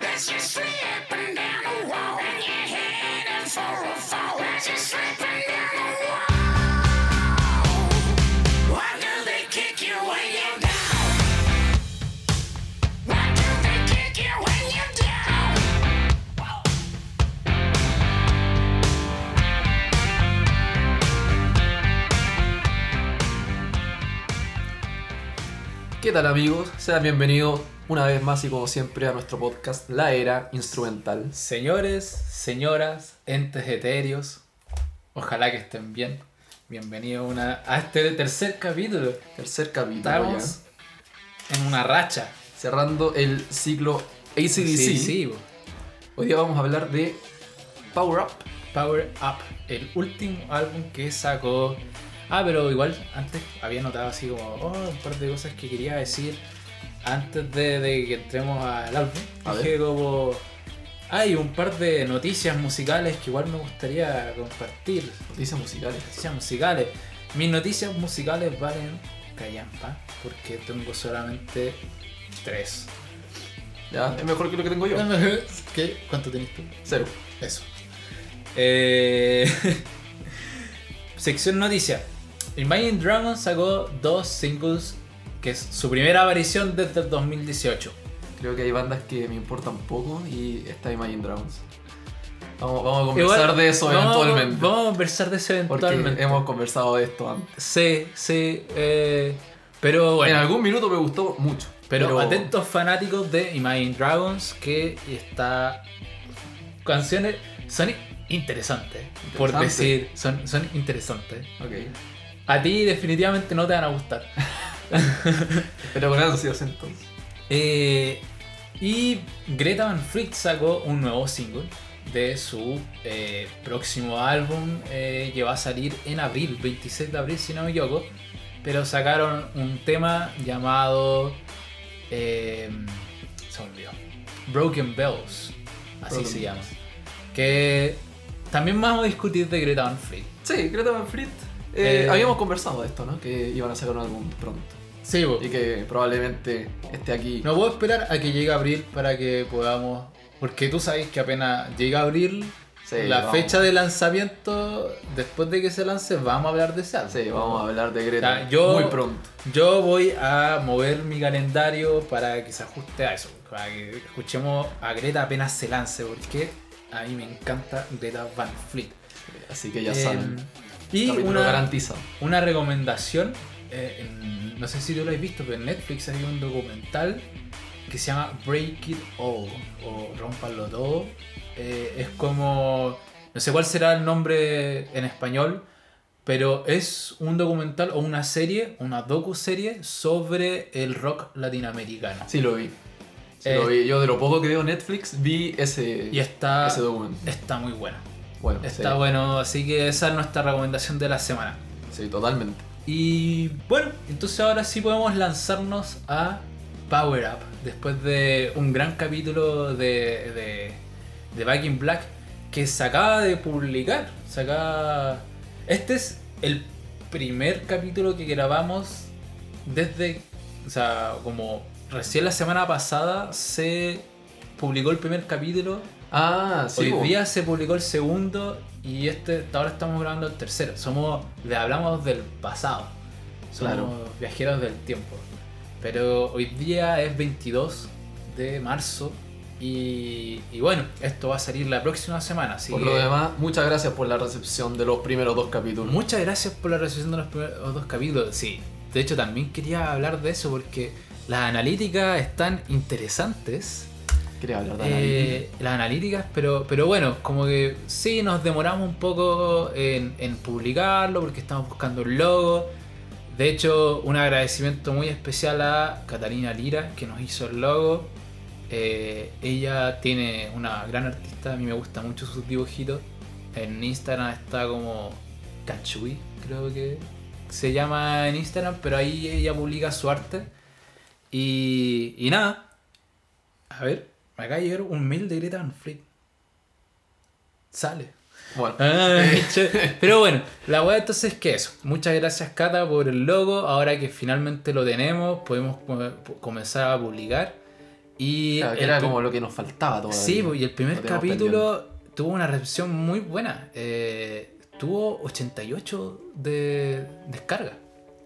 As you're slipping down the wall and you're for a fall. Down the wall. You you? ¿Qué tal amigos? Sean bienvenidos una vez más y como siempre a nuestro podcast La Era Instrumental. Señores, señoras, entes etéreos, ojalá que estén bien. Bienvenidos a una- a este tercer capítulo. Tercer capítulo Estamos en una racha. Cerrando el ciclo ACDC. Sí, sí, bo. Hoy día vamos a hablar de Power Up. Power Up, el último álbum que sacó. Ah, pero igual antes había notado así como oh, un par de cosas que quería decir antes de, de que entremos al álbum. A Dije como. Hay un par de noticias musicales que igual me gustaría compartir. Noticias musicales. Noticias musicales. Mis noticias musicales valen callampa porque tengo solamente tres. Ya, es mejor que lo que tengo yo. ¿Qué? ¿Cuánto tenés tú? Cero. Eso. Eh, Sección noticias. Imagine Dragons sacó dos singles que es su primera aparición desde el 2018. Creo que hay bandas que me importan poco y está Imagine Dragons. Vamos, vamos a conversar Igual, de eso vamos, eventualmente. Vamos a conversar de eso porque eventualmente. hemos conversado de esto antes. Sí, sí. eh, pero bueno. En algún minuto me gustó mucho. Pero, atentos fanáticos de Imagine Dragons que está canciones son interesantes, por Interesante. decir, son, son interesantes. Ok. A ti definitivamente no te van a gustar. Pero con ansias entonces. Eh, y Greta Van Fleet sacó un nuevo single de su eh, próximo álbum eh, que va a salir en abril, 26 de abril si no me equivoco. Pero sacaron un tema llamado... eh, se olvidó. Broken Bells, así Broken se llama. Bells. Que también vamos a discutir de Greta Van Fleet. Sí, Greta Van Fleet. habíamos conversado de esto, ¿no? Que iban a sacar un álbum pronto. Sí, bo. Y que probablemente esté aquí. No puedo esperar a que llegue abril para que podamos. Porque tú sabes que apenas llega abril, Sí, la vamos. fecha de lanzamiento, después de que se lance, vamos a hablar de ese álbum. Sí, vamos a hablar de Greta O sea, yo- muy pronto. Yo voy a mover mi calendario para que se ajuste a eso. Para que escuchemos a Greta apenas se lance, porque a mí me encanta Greta Van Fleet. Así que ya Eh, saben. Y capítulo una, garantizado. una recomendación, eh, en- no sé si tú lo has visto, pero en Netflix hay un documental que se llama Break It All o Rompanlo Todo. Eh, es como, no sé cuál será el nombre en español, pero es un documental o una serie, una docu-serie sobre el rock latinoamericano. Sí, lo vi. Sí, Eh, lo vi. Yo de lo poco que veo Netflix vi ese, Y está, ese documento. está muy bueno. Bueno, Está sí, bueno, así que esa es nuestra recomendación de la semana. sí, totalmente. Y bueno, entonces ahora sí podemos lanzarnos a Power Up. Después de un gran capítulo de, de, de Back in Black que se acaba de publicar. Se acaba... Este es el primer capítulo que grabamos desde... O sea, como recién la semana pasada se publicó el primer capítulo. Ah, sí. Hoy día se publicó el segundo y este ahora estamos grabando el tercero. Somos, le hablamos del pasado. Somos Claro. viajeros del tiempo. Pero hoy día es 22 de marzo y, y bueno, esto va a salir la próxima semana. Así Por que lo demás, muchas gracias por la recepción de los primeros dos capítulos. muchas gracias por la recepción de los primeros dos capítulos. Sí, de hecho también quería hablar de eso porque las analíticas están interesantes. Quería hablar de Eh, las analíticas, pero, pero bueno, como que sí nos demoramos un poco en, en publicarlo porque estamos buscando un logo. De hecho, un agradecimiento muy especial a Catalina Lira que nos hizo el logo. Eh, ella tiene una gran artista, a mí me gusta mucho sus dibujitos. En Instagram está como Kachuy, creo que se llama en Instagram, pero ahí ella publica su arte. Y, y nada, a ver, me acaba de llegar un mail de Greta Van Fleet. Sale. Bueno, Ay, che. Pero bueno, la weá entonces es que eso. Muchas gracias Cata por el logo. Ahora que finalmente lo tenemos, podemos co- comenzar a publicar. Y Claro, que el era como lo que nos faltaba todavía. Sí, pues, y el primer capítulo tuvo una recepción muy buena. Eh, tuvo 88 de descarga.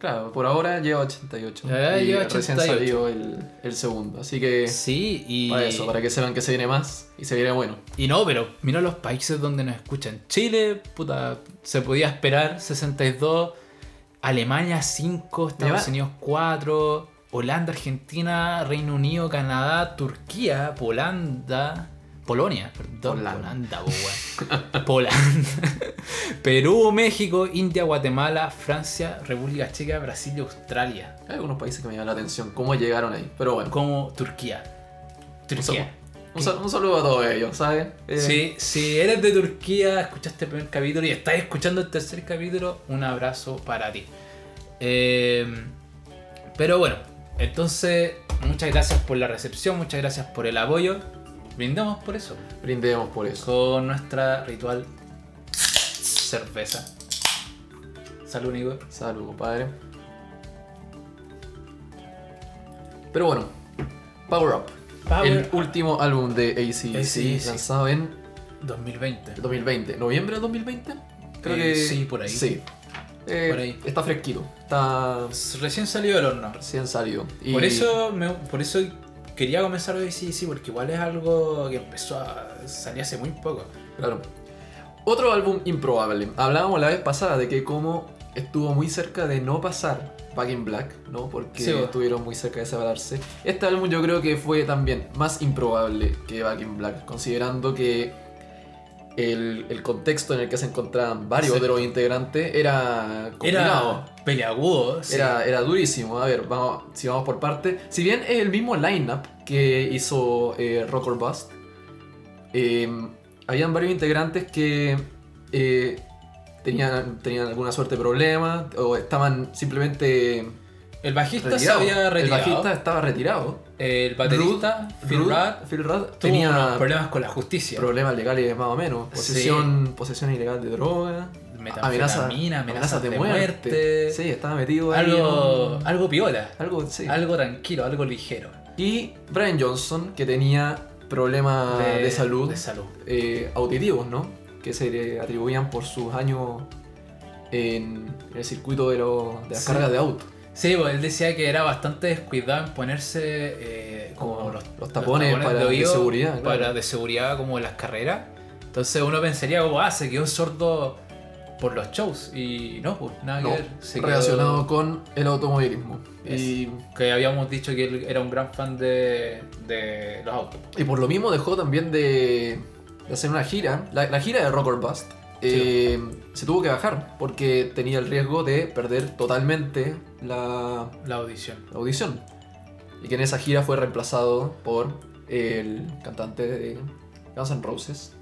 Claro, por ahora lleva 88. Ya y lleva recién 88. salió el, el segundo. Así que Sí, y. para eso, para que sepan que se viene más y se viene bueno. Y no, pero mira los países donde nos escuchan. Chile, puta, se podía esperar 62. Alemania 5, Estados. Unidos 4. Holanda, Argentina, Reino Unido, Canadá, Turquía, Polanda. Polonia, perdón. Holanda. Polanda. Perú, México, India, Guatemala, Francia, República Checa, Brasil y Australia. Hay algunos países que me llaman la atención cómo llegaron ahí. Pero bueno, Como Turquía. Turquía. un sal- un saludo a todos ellos, ¿sabes? Eh, Si, si eres de Turquía, escuchaste el primer capítulo y estás escuchando el tercer capítulo, un abrazo para ti. Eh, pero bueno, entonces, muchas gracias por la recepción, muchas gracias por el apoyo. Brindamos por eso, Brindemos por eso. con nuestra ritual cerveza. Salud, Nico. Salud, compadre. Pero bueno, Power Up. Power el Up. último álbum de ACDC AC/DC. lanzado en 2020. 2020. ¿Noviembre del 2020? Creo Eh, que sí, por ahí. Sí. Eh, Por ahí. Está fresquito. Está Recién salió del horno. recién salido. Y Por eso, me- por eso quería comenzar hoy sí, sí, porque igual es algo que empezó a salir hace muy poco. Claro. Otro álbum improbable. Hablábamos la vez pasada de que como estuvo muy cerca de no pasar Back in Black, ¿no? Porque Sí, estuvieron muy cerca de separarse. Este álbum yo creo que fue también más improbable que Back in Black, considerando que el, el contexto en el que se encontraban varios de los integrantes era complicado. Era peleagudo, sí. Era, era durísimo. A ver, vamos, si vamos por parte. Si bien es el mismo lineup que hizo eh, Rock or Bust, eh, habían varios integrantes que eh, tenían, tenían alguna suerte de problemas o estaban simplemente el bajista se retirados. había El retirado. bajista estaba retirado. El baterista, Phil Rudd- Rudd, Phil Rudd tuvo tenía problemas con la justicia. problemas legales más o menos. Posesión, posesión ilegal de droga. Metanfetamina, amenazas de muerte. Sí, estaba metido ahí. algo, en- algo piola. algo, sí. Algo tranquilo, algo ligero. Y Brian Johnson, que tenía problemas de, salud De salud. eh, auditivos, ¿no? Que se le atribuían por sus años en el circuito de, los- de las Sí. cargas de auto. Sí, pues él decía que era bastante descuidado en ponerse eh, como los, los tapones para- de oído seguridad, Para claro. de seguridad como en las carreras. Entonces uno pensaría, como, ah, se quedó sordo por los shows. Y no, pues nada No, que ver. Se quedó- relacionado con el automovilismo. Y, Que habíamos dicho que él era un gran fan de, de los autos. y por lo mismo dejó también de, de hacer una gira. La, la gira de Rock or Bust eh, se tuvo que bajar porque tenía el riesgo de perder totalmente la, La audición. la audición. Y que en esa gira fue reemplazado por el cantante de Guns N' Roses,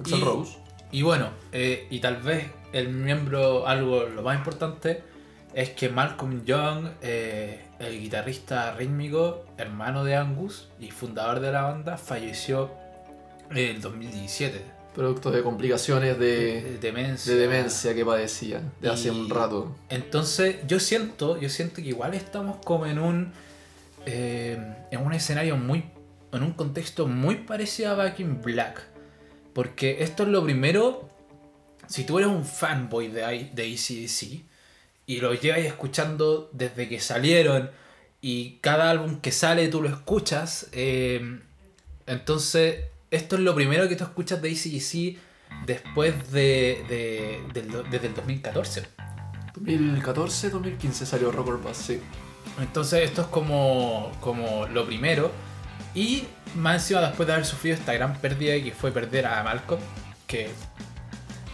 Axl Y- Rose. Y bueno, eh, y tal vez el miembro, algo lo más importante, es que Malcolm Young, eh, el guitarrista rítmico, hermano de Angus y fundador de la banda, falleció en el 2017. Producto de complicaciones de, De demencia. de demencia que padecía de hace un rato. Entonces, yo siento, yo siento que igual estamos como en un eh, en un escenario muy en un contexto muy parecido a Back in Black. Porque esto es lo primero, si tú eres un fanboy de, de ACDC y lo llevas escuchando desde que salieron y cada álbum que sale tú lo escuchas, eh, entonces esto es lo primero que tú escuchas de ACDC después de, de- del desde el 2014. 2014, 2015 salió Rock or Bust, sí. Entonces esto es como, como lo primero. Y más encima después de haber sufrido esta gran pérdida que fue perder a Malcolm, que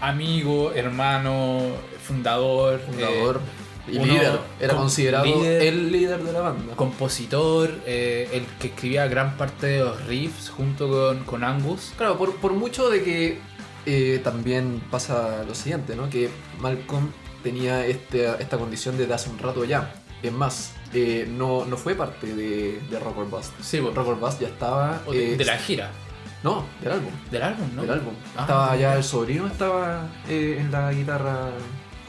amigo, hermano, fundador, Fundador eh, y uno líder. Era con- considerado líder, el líder de la banda. compositor, eh, el que escribía gran parte de los riffs junto con, con Angus. Claro, por, por mucho de que eh, también pasa lo siguiente, ¿no? Que Malcolm tenía este, esta condición desde hace un rato ya. Es más, eh, no, no fue parte de, de Rock or Bust. Sí, bueno, Rock or Bust ya estaba... de, eh, de la gira, No, del álbum. del álbum, ¿no? Del álbum. Ah, estaba ya el sobrino, estaba eh, en la guitarra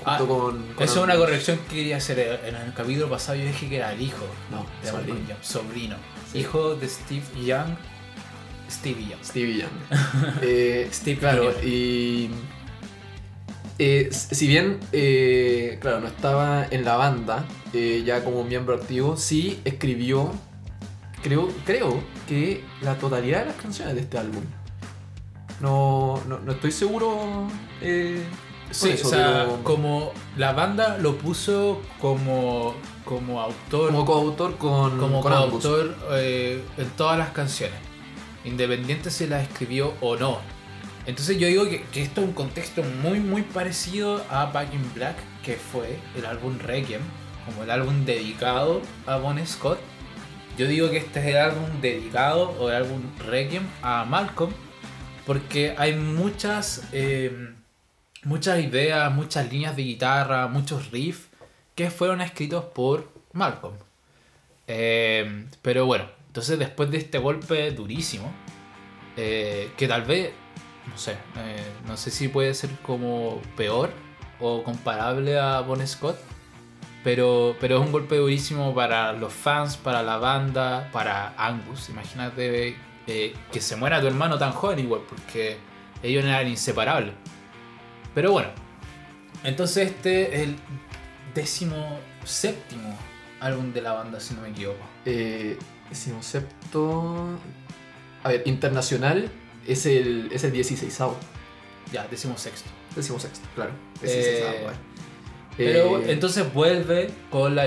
Ah, con, con Eso es una corrección que quería hacer. En el capítulo pasado yo dije que era el hijo No, de sobrino. Young, sobrino. Sí. hijo de Steve Young. Steve Young. Stevie Young. Eh, Steve claro, Junior. y. eh, si bien, eh, claro, no estaba en la banda, ya como miembro activo, sí escribió, creo, creo que la totalidad de las canciones de este álbum. No, no, no estoy seguro. Sí, eso, o sea, pero como la banda lo puso como, como autor, como coautor con, como con coautor eh, en todas las canciones, independiente si las escribió o no. Entonces yo digo que, que esto es un contexto muy muy parecido a Back in Black, que fue el álbum Requiem, como el álbum dedicado a Bon Scott. Yo digo que este es el álbum dedicado o el álbum Requiem a Malcolm, porque hay muchas, eh, muchas ideas, muchas líneas de guitarra, muchos riffs que fueron escritos por Malcolm. Eh, pero bueno, entonces después de este golpe durísimo, eh, que tal vez, no sé, eh, no sé si puede ser como peor o comparable a Bon Scott, pero, pero es un golpe durísimo para los fans, para la banda, para Angus. Imagínate eh, que se muera tu hermano tan joven igual, porque ellos eran inseparables. Pero bueno, entonces este es el décimo séptimo álbum de la banda, si no me equivoco. Eh, decimosexto. A ver, internacional es el, es el 16 Ya, décimo sexto. Decimosexto, claro. Eh, 16 bueno. Pero Eh, entonces vuelve con la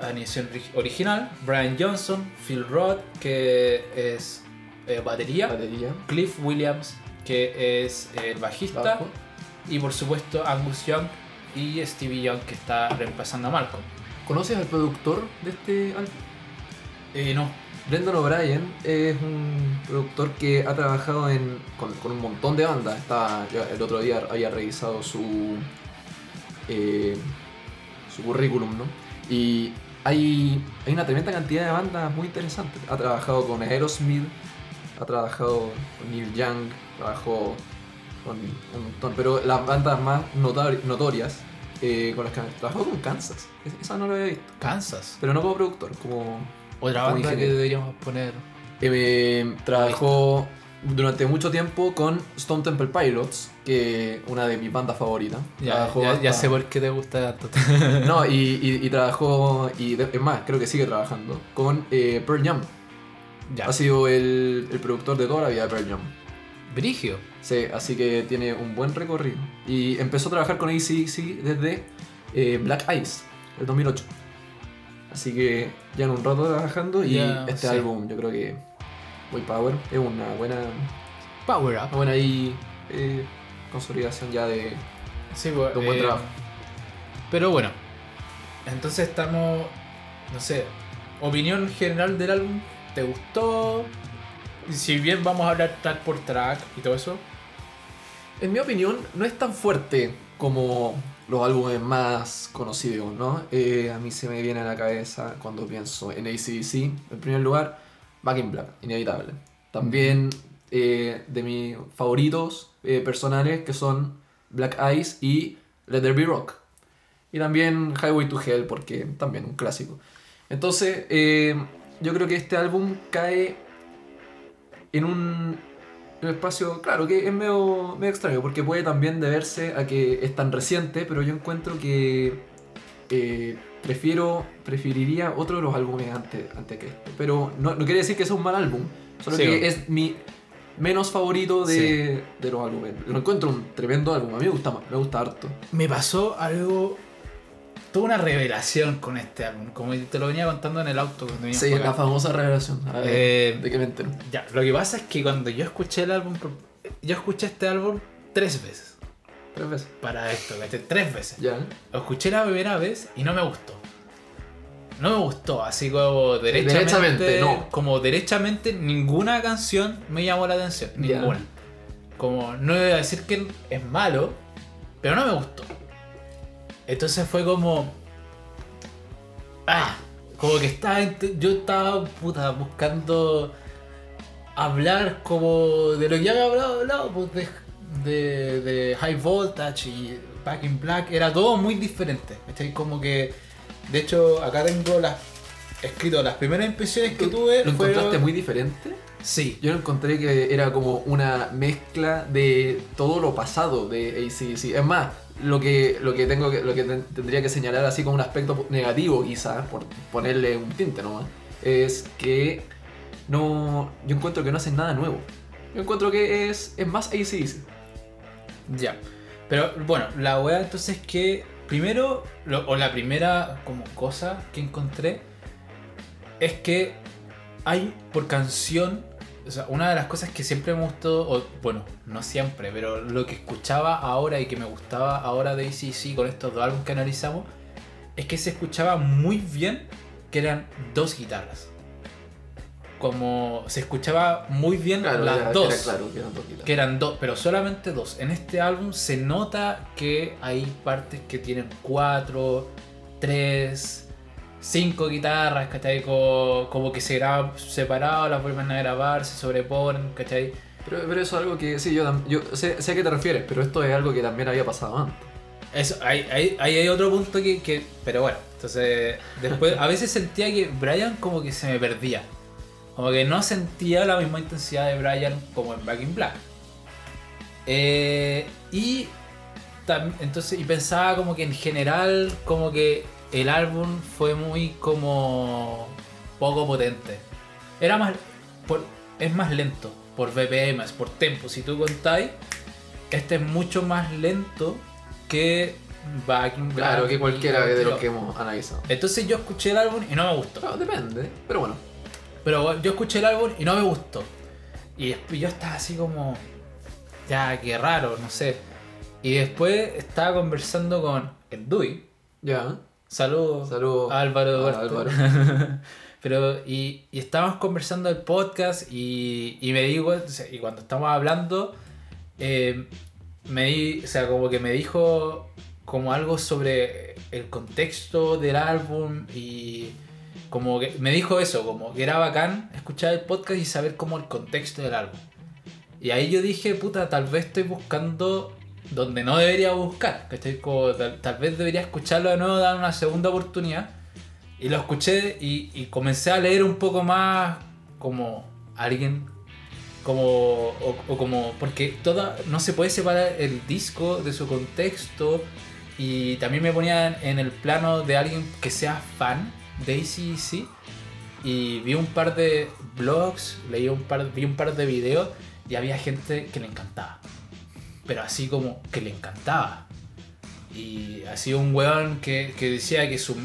alineación ori- original. Brian Johnson, Phil Roth, que es eh, batería. batería, Cliff Williams, que es el bajista. bajo. Y por supuesto Angus Young y Stevie Young, que está reemplazando a Malcolm. ¿Conoces al productor de este álbum? Eh, no. Brendan O'Brien es un productor que ha trabajado en, con, con un montón de bandas. Estaba, el otro día había revisado su, eh, su currículum, ¿no? Y hay, hay una tremenda cantidad de bandas muy interesantes. Ha trabajado con Aerosmith, ha trabajado con Neil Young, trabajó con un montón. Pero las bandas más notori- notorias eh, con las que trabajó con Kansas. Es- Esa no la había visto. Kansas. Pero no como productor, como Otra Como banda que deberíamos poner. eh, trabajó durante mucho tiempo con Stone Temple Pilots, que una de mis bandas favoritas. Ya, sé por qué te gusta tanto. No, y, y- y trabajó, y es más, creo que sigue trabajando, con eh, Pearl Jam. ya. Ha sido el, el productor de toda la vida de Pearl Jam. Brigio. Sí, así que tiene un buen recorrido. Y empezó a trabajar con ACDC desde eh, Black Eyes, el 2008. Así que ya en un rato trabajando y este sí. álbum yo creo que Way Power es una buena Power una Up. buena ahí eh, consolidación ya de, Sí, pues, de un buen eh, trabajo. Pero bueno, entonces estamos, no sé, opinión general del álbum, ¿te gustó? Si bien vamos a hablar track por track y todo eso, En mi opinión, no es tan fuerte como los álbumes más conocidos, ¿no? Eh, a mí se me viene a la cabeza cuando pienso en ACDC, en primer lugar, Back in Black, inevitable. También eh, de mis favoritos eh, personales que son Black Eyes y Let There Be Rock. Y también Highway to Hell, porque también un clásico. Entonces, yo creo que este álbum cae en un, en un espacio, claro, que es medio, medio extraño, porque puede también deberse a que es tan reciente, pero yo encuentro que eh, prefiero, preferiría otro de los álbumes antes, antes que este. Pero no, no quiere decir que sea un mal álbum, solo Sí. que es mi menos favorito de, de los álbumes. Lo encuentro un tremendo álbum, a mí me gusta, más, me gusta harto. me pasó algo, toda una revelación con este álbum, como te lo venía contando en el auto cuando Sí, la famosa revelación. A ver, Eh, ¿De qué me entero? Ya, lo que pasa es que cuando yo escuché el álbum, yo escuché este álbum tres veces. Tres veces. Para esto. Tres veces. Ya. Lo escuché la primera vez y no me gustó. No me gustó, así como derechamente. Derechamente, no. Como derechamente ninguna canción me llamó la atención. Ya. Ninguna. Como no voy a decir que es malo, pero no me gustó. Entonces fue como. Ah, como que estaba. Yo estaba puta buscando hablar como de lo que ya había hablado, hablado pues de, de, de High Voltage y Back in Black. Era todo muy diferente. ¿cachai? Como que. De hecho, acá tengo las, escrito, las primeras impresiones que tuve ¿Lo fueron... encontraste muy diferente? Sí. Yo lo encontré que era como una mezcla de todo lo pasado de ACDC. Es más, lo que, lo que tengo que, lo que ten- tendría que señalar así como un aspecto negativo quizás, por ponerle un tinte nomás, es que no. Yo encuentro que no hacen nada nuevo. Yo encuentro que es, es más ACDC. Ya. Pero bueno, la wea entonces que primero, o la primera como cosa que encontré es que hay por canción, o sea, una de las cosas que siempre me gustó, o bueno, no siempre, pero lo que escuchaba ahora y que me gustaba ahora de ACC con estos dos álbumes que analizamos, es que se escuchaba muy bien que eran dos guitarras. Como se escuchaba muy bien las era- dos era claro que eran dos guitarras. que eran dos, pero solamente dos. En este álbum se nota que hay partes que tienen cuatro, tres, cinco guitarras, ¿cachai? Como, como que se graban separado, las vuelven a grabar, se sobreponen, ¿cachai? Pero, pero eso es algo que, sí, yo, yo sé, sé a qué te refieres, pero esto es algo que también había pasado antes. Eso, ahí, ahí, ahí hay otro punto que, que- Pero bueno, entonces. Después, a veces sentía que Brian como que se me perdía. Como que no sentía la misma intensidad de Brian como en Back in Black. Eh, y. entonces, y pensaba como que en general, como que el álbum fue muy como. poco potente. Era más. por- es más lento. Por BPM, por tempo. Si tú contáis, este es mucho más lento que Back in Black. Claro, que cualquiera de los que hemos analizado. Entonces yo escuché el álbum y no me gustó. Claro, depende, pero bueno. Pero yo escuché el álbum y no me gustó. Y después yo estaba así como. Ya, qué raro, no sé. Y después estaba conversando con el Dui. Ya. Saludos. Álvaro Duarte. Pero, y, y estábamos conversando el podcast y, y me digo, y cuando estamos hablando, eh, me di, o sea, como que me dijo como algo sobre el contexto del álbum y como que me dijo eso, como que era bacán escuchar el podcast y saber como el contexto del álbum. Y ahí yo dije, puta, tal vez estoy buscando donde no debería buscar, ¿cachai? Como tal, tal vez debería escucharlo de nuevo, dar una segunda oportunidad. Y lo escuché y, y comencé a leer un poco más como alguien, como, o, como, porque toda, no se puede separar el disco de su contexto. Y también me ponía en, en el plano de alguien que sea fan de ACDC. Y vi un par de blogs, leí un par, vi un par de videos y había gente que le encantaba. Pero así como que le encantaba. Y así un weón que, que decía que su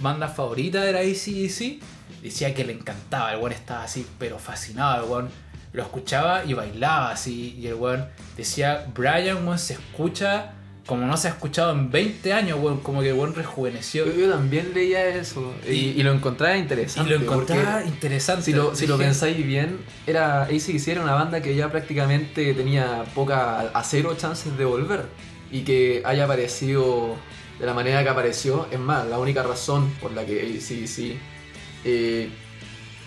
banda favorita era ACDC, decía que le encantaba. El weón estaba así, pero fascinado. El weón lo escuchaba y bailaba así. Y el weón decía, Brian, weón, se escucha como no se ha escuchado en 20 años, weón. Como que weón rejuveneció. Yo, yo también leía eso y, Y- y lo encontraba Y interesante. lo encontraba interesante. Si lo, si lo Dije, pensáis bien, era ACDC era una banda que ya prácticamente tenía poca a cero chances de volver. Y que haya aparecido de la manera que apareció. Es más, la única razón por la que ACDC eh,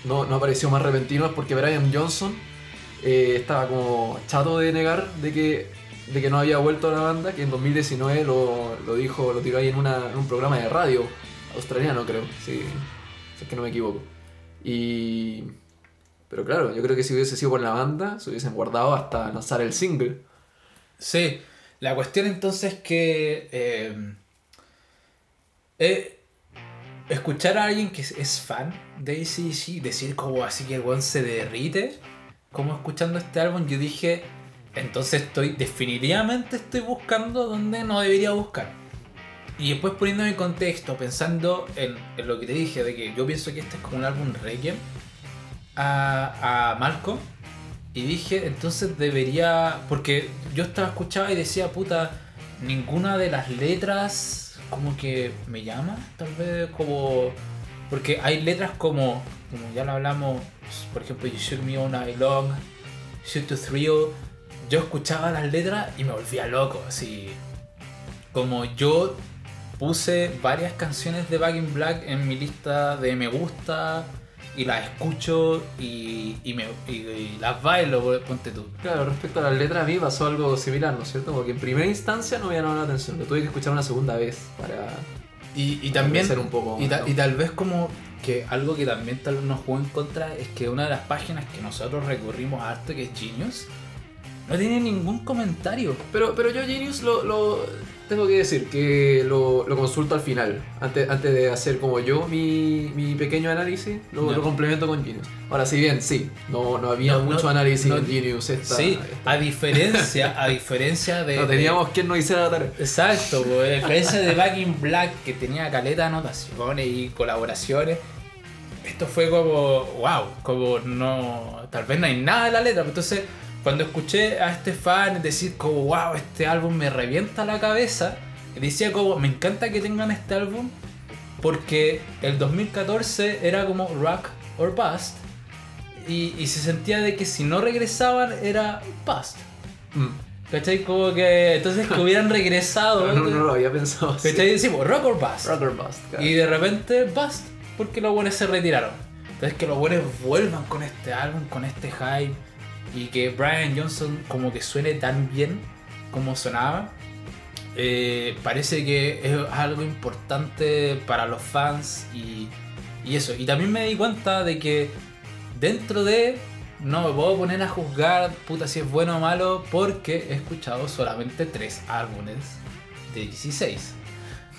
no, no apareció más repentino es porque Brian Johnson eh, estaba como chato de negar de que, de que no había vuelto a la banda, que en 2019 lo, lo dijo, lo tiró ahí en, una- en un programa de radio australiano, creo, si, es que no me equivoco. Y. Pero claro, yo creo que si hubiese sido por la banda, se hubiesen guardado hasta lanzar el single. Sí, la cuestión entonces es que eh, eh, escuchar a alguien que es, fan de ACDC, decir como así que el weón se derrite, como escuchando este álbum, yo dije, entonces estoy, definitivamente estoy buscando donde no debería buscar. Y después poniéndome en contexto, pensando en, lo que te dije, de que yo pienso que este es como un álbum Requiem a, a Malcolm. Y dije, entonces debería. Porque yo estaba escuchando y decía, puta, ninguna de las letras como que me llama, tal vez como. Porque hay letras como, como ya lo hablamos, por ejemplo, You Shoot Me All Night Long, Shoot to Thrill. Yo escuchaba las letras y me volvía loco, así. Como yo puse varias canciones de Back in Black en mi lista de me gusta y las escucho y, y me, y- y las bailo, ponte tú. Claro, respecto a las letras, a mí pasó algo similar, ¿no es cierto? Porque en primera instancia no me llamó la atención, lo tuve que escuchar una segunda vez para. Y, y también. un poco. Y, ta- y tal vez como que algo que también tal vez nos jugó en contra es que una de las páginas que nosotros recurrimos harto, que es Genius, no tiene ningún comentario. Pero, pero yo Genius lo, lo- tengo que decir que lo, lo consulto al final, antes, antes de hacer como yo mi, mi pequeño análisis, lo, lo complemento con Genius. Ahora, si bien sí, no, no había No, mucho análisis en Genius esta, sí, esta- a diferencia, a diferencia de... no de- teníamos quien nos hiciera la tarea. Exacto, pues, a diferencia de Back in Black que tenía caleta de anotaciones y colaboraciones, esto fue como, wow, como no, tal vez no hay nada en la letra, entonces cuando escuché a este fan decir como, wow, este álbum me revienta la cabeza, decía como, me encanta que tengan este álbum porque el 2014 era como rock or bust y, y se sentía de que si no regresaban era bust. Mm. ¿Cachai? Como que entonces que hubieran regresado. No, no, no lo había pensado así. ¿Cachai? Decimos rock or bust. Rock or bust, claro. Y de repente bust, porque los buenos se retiraron. Entonces que los buenos vuelvan con este álbum, con este hype. Y que Brian Johnson como que suene tan bien como sonaba. eh, parece que es algo importante para los fans y, y eso. Y también me di cuenta de que dentro de... No me puedo poner a juzgar puta si es bueno o malo porque he escuchado solamente tres álbumes de 16.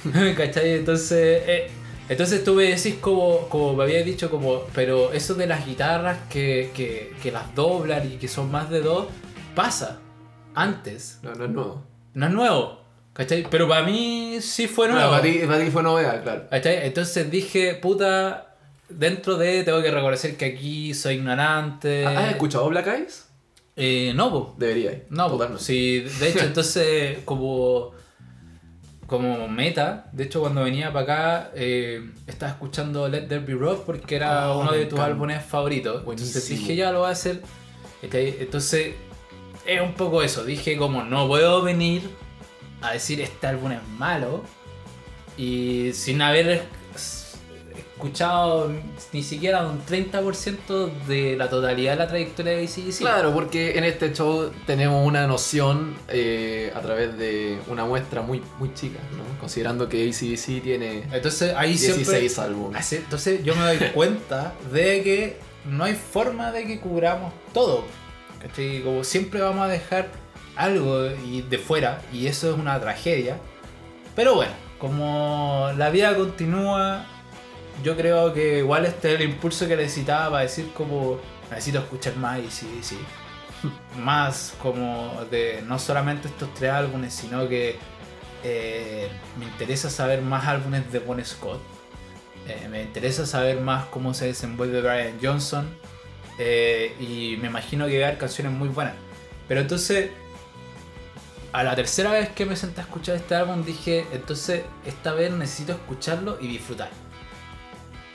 ¿Cachai? Entonces, eh, entonces tú me decís como, como me habías dicho, como, pero eso de las guitarras que, que, que las doblan y que son más de dos, pasa antes. No, no es nuevo. No es nuevo. ¿Cachai? Pero para mí sí fue nuevo. Para, ti, para ti fue novedad, claro. ¿Cachai? Entonces dije, puta, dentro de, tengo que reconocer que aquí soy ignorante. ¿Has escuchado Black Eyes? Eh, no, po. Debería. No, Totalmente. sí, de hecho, entonces, como, como meta, de hecho, cuando venía para acá, eh, estaba escuchando Let There Be Rock porque era Oh, uno de tus álbumes favoritos. Entonces dije, ya lo voy a hacer. Entonces, es un poco eso. Dije, como no puedo venir a decir este álbum es malo y sin haber escuchado ni siquiera un 30% de la totalidad de la trayectoria de ACDC. Claro, porque en este show tenemos una noción eh, a través de una muestra muy, muy chica, ¿no? Considerando que ACDC tiene Entonces ahí 16 siempre... álbumes. Así- Entonces yo me doy cuenta de que no hay forma de que cubramos todo. ¿cachai? Como siempre vamos a dejar algo y de fuera y eso es una tragedia. Pero bueno, como la vida continúa, yo creo que igual este es el impulso que necesitaba para decir como necesito escuchar más y sí, sí. Más como de no solamente estos tres álbumes, sino que eh, me interesa saber más álbumes de Bon Scott. Eh, me interesa saber más cómo se desenvuelve Brian Johnson. eh, y me imagino que va a haber canciones muy buenas. Pero entonces, a la tercera vez que me senté a escuchar este álbum, dije: Entonces, esta vez necesito escucharlo y disfrutar.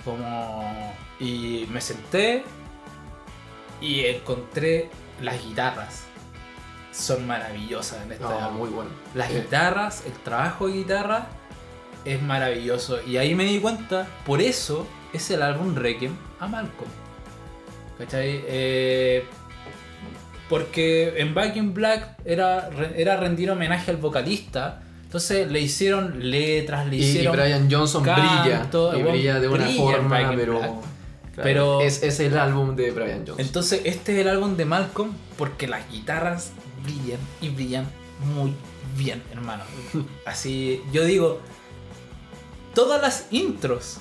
Como. Y me senté y encontré las guitarras. Son maravillosas en este No, muy bueno. Las guitarras, el trabajo de guitarra es maravilloso. Y ahí me di cuenta, por eso es el álbum Requiem a Malcolm. ¿Cachai? Eh, porque en Back in Black era, era rendir homenaje al vocalista. Entonces le hicieron letras, le Y, y hicieron. Brian Johnson canto, brilla. Y brilla de una brilla forma, pero. Black. claro, Pero- Es, es el álbum de Brian Johnson. Entonces este es el álbum de Malcolm porque las guitarras brillan y brillan muy bien, hermano. Así, yo digo, todas las intros,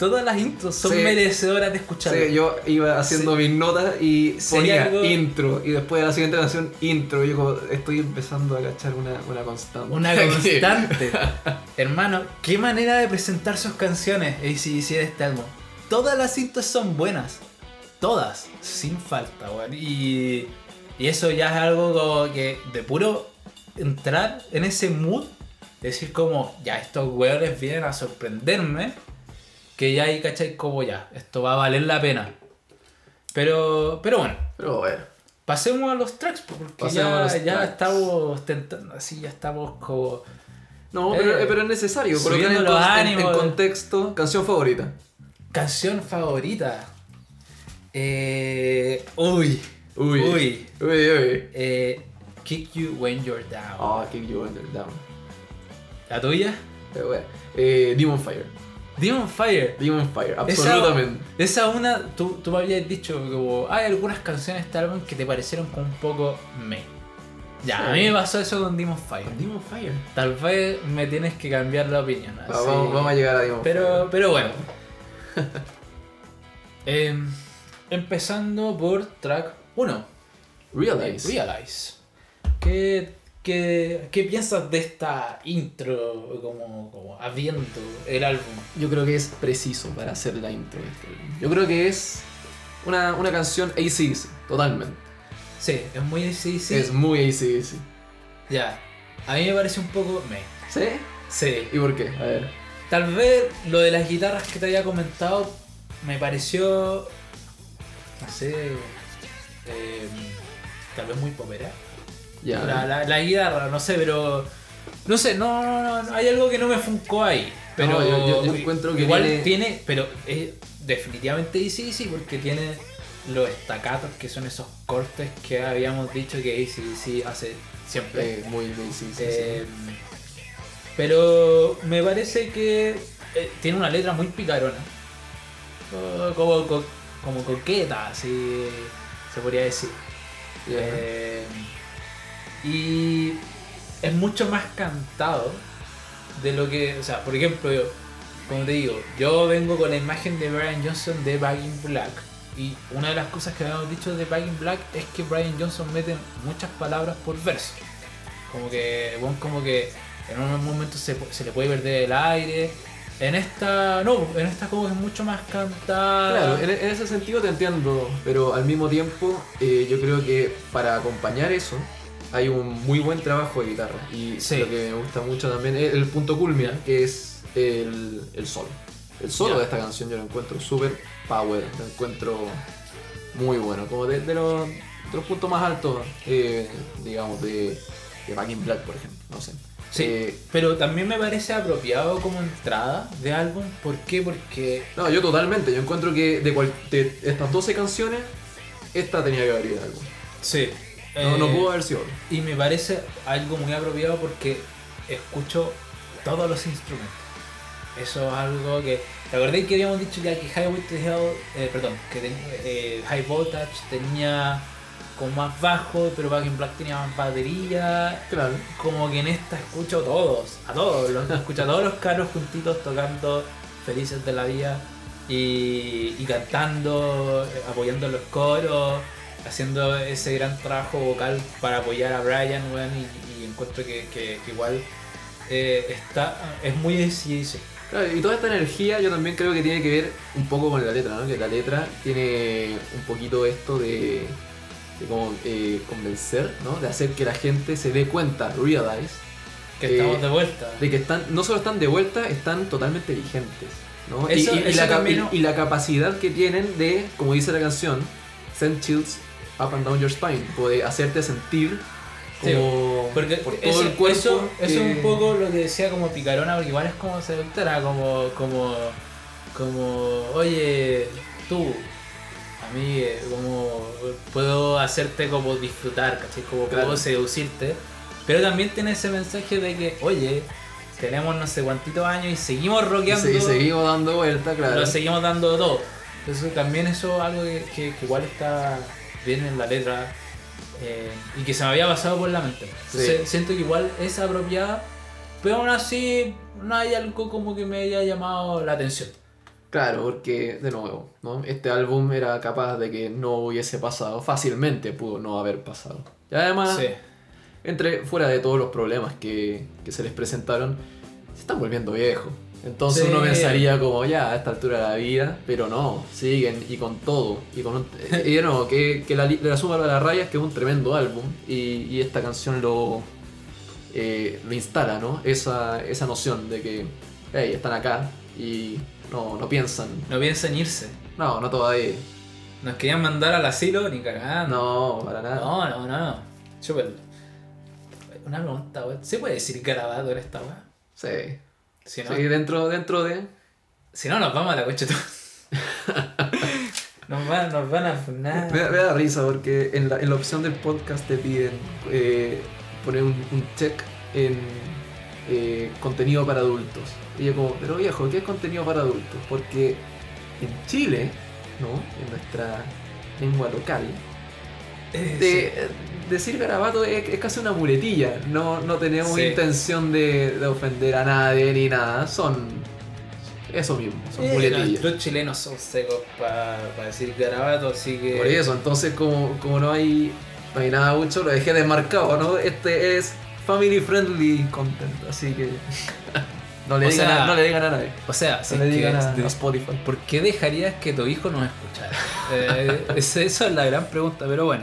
todas las intros son Sí. merecedoras de escuchar. Sí, yo iba haciendo mis notas y ponía algo- intro. Y después de la siguiente canción, intro. Y yo como, estoy empezando a cachar una, una constante. Una constante. hermano, qué manera de presentar sus canciones ACDC de este álbum. Todas las intros son buenas. Todas, sin falta, weón. Y, y eso ya es algo como que de puro entrar en ese mood, decir como, ya estos weones vienen a sorprenderme, que ya ahí, ¿cachai? Como ya, esto va a valer la pena. Pero, pero bueno, Pero bueno. pasemos a los tracks, porque Pasemos ya, ya tracks. estamos tentando, así ya estamos como... No, pero, Eh, pero es necesario. Colocar en, los con- en- en ánimos. contexto, canción favorita. Canción favorita. Eh, uy, Uy. Uy. Uy, uy. eh, Kick You When You're Down. Ah, Kick You Under Down. ¿La tuya? Pero bueno. Eh, Demon Fire. Demon Fire. Demon Fire, Esa- absolutamente. Esa una, tú, tú me habías dicho como hay algunas canciones de este álbum que te parecieron como un poco me. Ya, Sí. a mí me pasó eso con Demon Fire. Demon Fire. Tal vez me tienes que cambiar la opinión. Así. vamos, vamos a llegar a Demon Pero, pero bueno. Em, empezando por track 1. Fire. Realize. Realize. ¿Qué, qué, qué piensas de esta intro como, como abriendo el álbum? Yo creo que es preciso para hacer la intro de este álbum. Yo creo que es una, una canción ACDC, totalmente. Sí, es muy difícil. Es muy ACDC. Ya. A mí me parece un poco me. ¿Sí? Sí. ¿Y por qué? A ver. Tal vez lo de las guitarras que te había comentado me pareció. No sé. eh, tal vez muy popera. La, la, la guitarra, no sé, pero. No sé, no, no, no, no, hay algo que no me funcó ahí. Pero No, yo- yo- yo encuentro que igual tiene- tiene, pero es definitivamente ACDC porque tiene los estacatos que son esos cortes que habíamos dicho que ACDC hace siempre. Eh, muy muy ACDC. sí. Eh, pero me parece que eh, tiene una letra muy picarona. Oh, Como, como, como coqueta, así se podría decir. Y es mucho más cantado de lo que, o sea, por ejemplo, yo, como te digo, yo vengo con la imagen de Brian Johnson de Back in Black. Y una de las cosas que habíamos dicho de Back in Black es que Brian Johnson mete muchas palabras por verso. Como que, como que en unos momentos se, le puede perder el aire. En esta, no, en esta como es mucho más cantada. Claro, en, en ese sentido te entiendo, pero al mismo tiempo eh, yo creo que para acompañar eso hay un muy buen trabajo de guitarra. Y Sí. lo que me gusta mucho también es el punto culmina, que es el, el solo. El solo de esta canción yo lo encuentro súper power, lo encuentro muy bueno, como de, de los, de los puntos más altos, eh, digamos, de, de Back in Black, por ejemplo, no sé. Sí, Eh, pero también me parece apropiado como entrada de álbum. ¿Por qué? Porque no, yo totalmente, yo encuentro que de, cual- de estas 12 canciones, esta tenía que haber ido algo. sí, No, no eh, pudo haber sido. Y me parece algo muy apropiado porque escucho todos los instrumentos. Eso es algo que. ¿Te acordáis que habíamos dicho ya que Highway to Hell, eh, perdón, que ten- eh, High Voltage tenía como más bajo, pero Back in Black tenía más batería? Claro. Como que en esta escucho a todos, a todos, los, escucho a todos los caros juntitos tocando Felices de la Vida y, y cantando, eh, apoyando los coros, haciendo ese gran trabajo vocal para apoyar a Brian, weón, y, y encuentro que, que- que igual eh, está, es muy decidido. Claro, y toda esta energía yo también creo que tiene que ver un poco con la letra, ¿no? Que la letra tiene un poquito esto de, de como eh, convencer, ¿no? De hacer que la gente se dé cuenta, realize, Que Eh, estamos de vuelta. de que están, no solo están de vuelta, están totalmente vigentes, ¿no? Y- Eso- y, y eso la, y- y la capacidad que tienen de, como dice la canción, send chills up and down your spine, puede hacerte sentir Sí, como Porque por todo eso, el cuerpo. eso, eso es que- un poco lo que decía como picarona, porque igual es como seductora, como, como, como, oye, tú, a mí, eh, como, puedo hacerte como disfrutar, ¿cachai? Como Claro. puedo seducirte, pero también tiene ese mensaje de que, oye, tenemos no sé cuántitos años y seguimos y, rockeando, se- y seguimos dando vuelta, claro. lo seguimos dando todo. Entonces también eso es algo que, que- que igual está bien en la letra eh, y que se me había pasado por la mente. Entonces, Sí. siento que igual es apropiada, pero aún así no hay algo como que me haya llamado la atención. Claro, porque, de nuevo, ¿no? este álbum era capaz de que no hubiese pasado, fácilmente pudo no haber pasado. Y además, Sí. entre fuera de todos los problemas que, que se les presentaron, se están volviendo viejos. Entonces Sí. uno pensaría como ya a esta altura de la vida, pero no, siguen y con todo. Y con un- y nuevo, que, que la, la suma de la raya es que es un tremendo álbum y, y esta canción lo, eh, lo instala, ¿no? Esa, esa noción de que, hey, están acá y no, no piensan. No piensan irse. No, no todavía. Nos querían mandar al asilo ni cagando. No, para nada. no, no. no. Súper. Una pregunta. ¿Se puede decir grabado en esta weá? Sí. Si no, Sí, dentro, dentro de. si no nos vamos a la coche nos, van, nos van a funar. Me, me da risa porque en la, en la opción del podcast te piden eh, poner un, un check en, eh, contenido para adultos. Y yo como, pero viejo, ¿qué es contenido para adultos? Porque en Chile, ¿no? En nuestra lengua local, eh, decir garabato es, es casi una muletilla. No, no tenemos Sí. intención de, de ofender a nadie ni nada. Son eso mismo, son Eh, muletillas. Los chilenos son secos para decir garabato, así que. Por eso, entonces como, como no hay no hay nada mucho, lo dejé desmarcado, ¿no? Este es family friendly content, así que no le, digan, sea, a, no le digan a nadie. O sea, No si le digan a, de- a Spotify. ¿por qué dejarías que tu hijo nos escuchara? Eh, esa es la gran pregunta, pero bueno.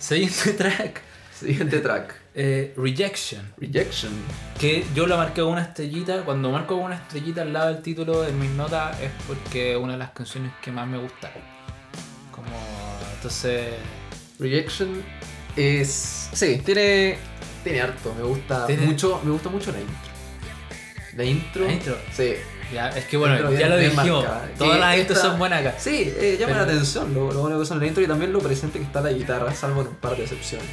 Siguiente track, Siguiente track. eh, Rejection. Rejection. Que yo la marqué con una estrellita. Cuando marco con una estrellita al lado del título en mis notas es porque es una de las canciones que más me gustaron. Como. Entonces. Rejection es. Sí, tiene. Tiene harto. Me gusta Tiene- mucho. Me gusta mucho la intro. La intro. ¿La intro? Sí. Ya, es que bueno, ya lo dijimos. marcada. Todas las intros son buenas acá. Sí, eh, llama Pero- la atención lo, lo bueno que son la intro y también lo presente que está la guitarra, salvo en un par de excepciones.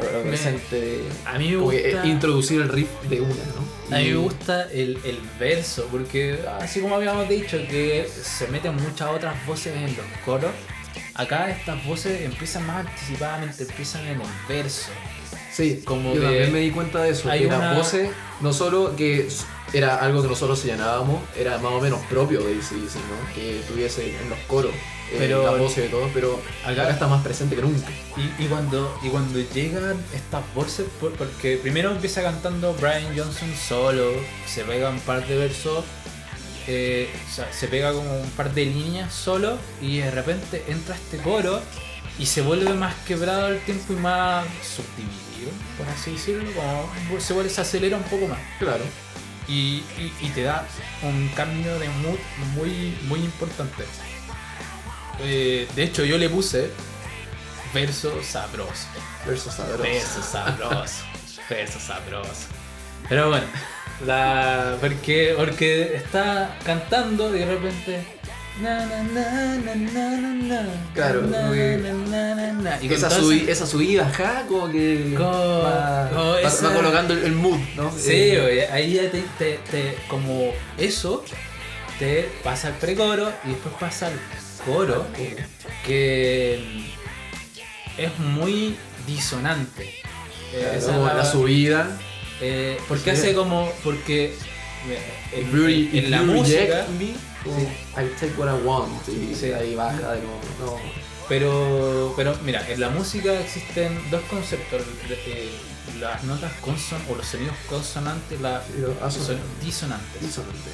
Lo Me- presente. A mí me que, gusta. eh, introducir el riff de una, ¿no? A mí Y- me gusta el, el verso, porque así como habíamos dicho que se meten muchas otras voces en los coros, acá estas voces empiezan más anticipadamente, empiezan en el verso. Sí, como yo que también me di cuenta de eso. hay que una- las voces, no solo que era algo que nosotros señalábamos, era más o menos propio de ACDC, ¿no? Que tuviese en los coros eh, Pero- las voces y todo, pero Acá- acá, está más presente que nunca. Y, y cuando, y cuando llegan estas voces, por- porque primero empieza cantando Brian Johnson solo, se pega un par de versos, eh, o sea, se pega como un par de líneas solo, y de repente entra este coro y se vuelve más quebrado al tiempo y más subdividido, por así decirlo, como se vuelve, se acelera un poco más. Claro. Y, y- y te da un cambio de mood muy, muy importante. Eh, de hecho, yo le puse verso sabroso. Verso sabroso. Verso sabroso. verso sabroso. Pero bueno, la, porque, porque está cantando y de repente. Claro. Y esa, subi- esa- subida acá como que va, va- esa- va colocando el, el mood, ¿no? Sí, Eh, oye, ahí ya te, te- te- como eso, te pasa al precoro y después pasa al coro, que es muy disonante. Claro, esa la- la subida. eh, porque Sí. hace como, porque eh, en, en- en la música, como, Sí. I take what I want. Y Sí. ahí baja de nuevo. No. pero, pero mira, en la música existen dos conceptos, eh, las notas consonantes o los sonidos consonantes, la, Sí, lo- ah, son- son disonantes. Disonantes.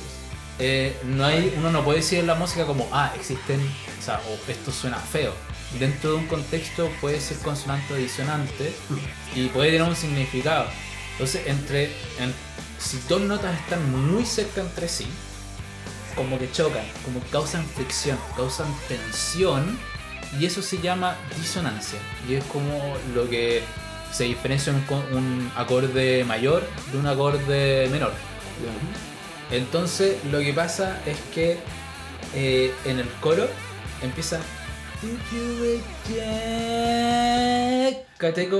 Eh, no hay, uno no puede decir en la música como, ah, existen, o sea, o esto suena feo. Dentro de un contexto puede ser consonante o disonante y puede tener un significado. Entonces, entre, en- si dos notas están muy cerca entre sí, como que chocan, como que causan fricción, causan tensión, y eso se llama disonancia. Y es como lo que se diferencia un, co- un acorde mayor de un acorde menor. Entonces lo que pasa es que eh, en el coro empieza.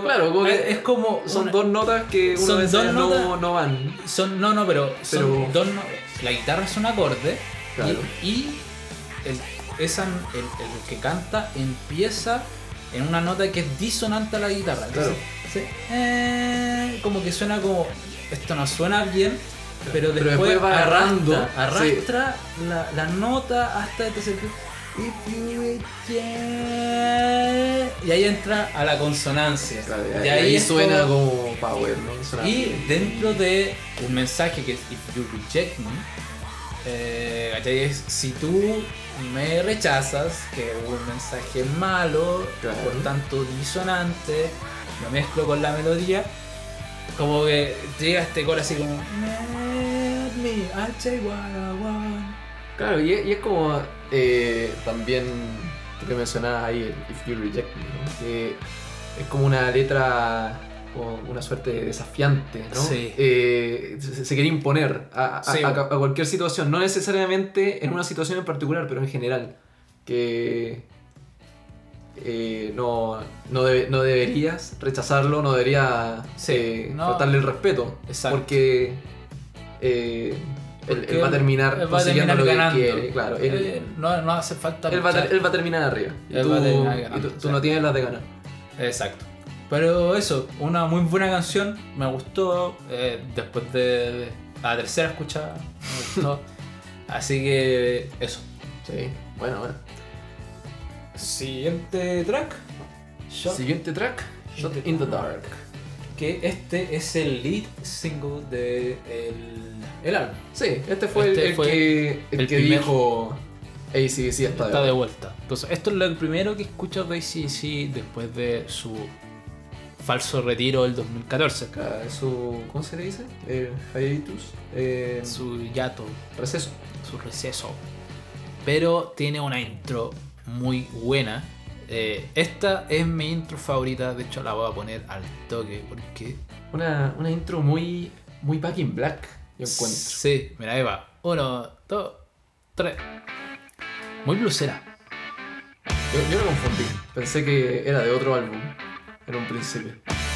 Claro, como que es es como. Son una- dos notas que uno Son dos no, notas. no van. Son, no, no, pero son dos no- La guitarra es un acorde Claro. y, y el, esa- el, el que canta empieza en una nota que es disonante a la guitarra. Entonces, sí, eh, como que suena como. Esto no suena bien, pero Pero después, después va agarrando, arrastra, arrastra la, la nota hasta este sentido. If you reject- Y ahí entra a la consonancia. Claro, y y ahí, suena como- como power, ¿no? Suena y bien. dentro de un mensaje que es If you reject me, eh. Es, si tú me rechazas, que es un mensaje malo, Claro. por tanto disonante, lo mezclo con la melodía, como que llega este coro así como Let me, I'll take what I want. Claro, y es, y es como eh, también tú que mencionabas ahí el If You Reject Me, ¿no? que es como una letra o una suerte de desafiante, ¿no? Sí. Eh, se, se quiere imponer a, a- Sí. a- a cualquier situación, no necesariamente en una situación en particular, pero en general. Que eh, no, no, debe- no deberías rechazarlo, no deberías Sí, eh, no. faltarle el respeto. Exacto. Porque eh, él, va a terminar él va a consiguiendo terminar lo que ganando. quiere. Claro, él, no, no hace falta él va a, ter- luchar. él va a terminar arriba. Y tú, va a terminar y tú- no tienes las de ganar. Exacto. Pero eso, una muy buena canción, me gustó. eh, después de, de la tercera escuchada, me gustó. Así que eso. Sí, bueno, bueno. Siguiente track. Shot, Siguiente track, Shot in the Dark. Que este es el lead single de el, el álbum. Sí, este fue el- Este el, fue que, el el que primer- dijo ACDC está, Está de vuelta. Entonces, esto es lo primero que escucho de ACDC después de su falso retiro del 2014. Acá, su, ¿Cómo se le dice? Eh, hiatus. Eh, Su yato, receso. su receso. Pero tiene una intro muy buena. Eh, esta es mi intro favorita, de hecho la voy a poner al toque porque... Una, una intro muy, muy back in black, yo encuentro. Sí, mira, ahí va. Uno, dos, tres. Muy blusera. Yo, yo lo confundí. Pensé que era de otro álbum en un principio.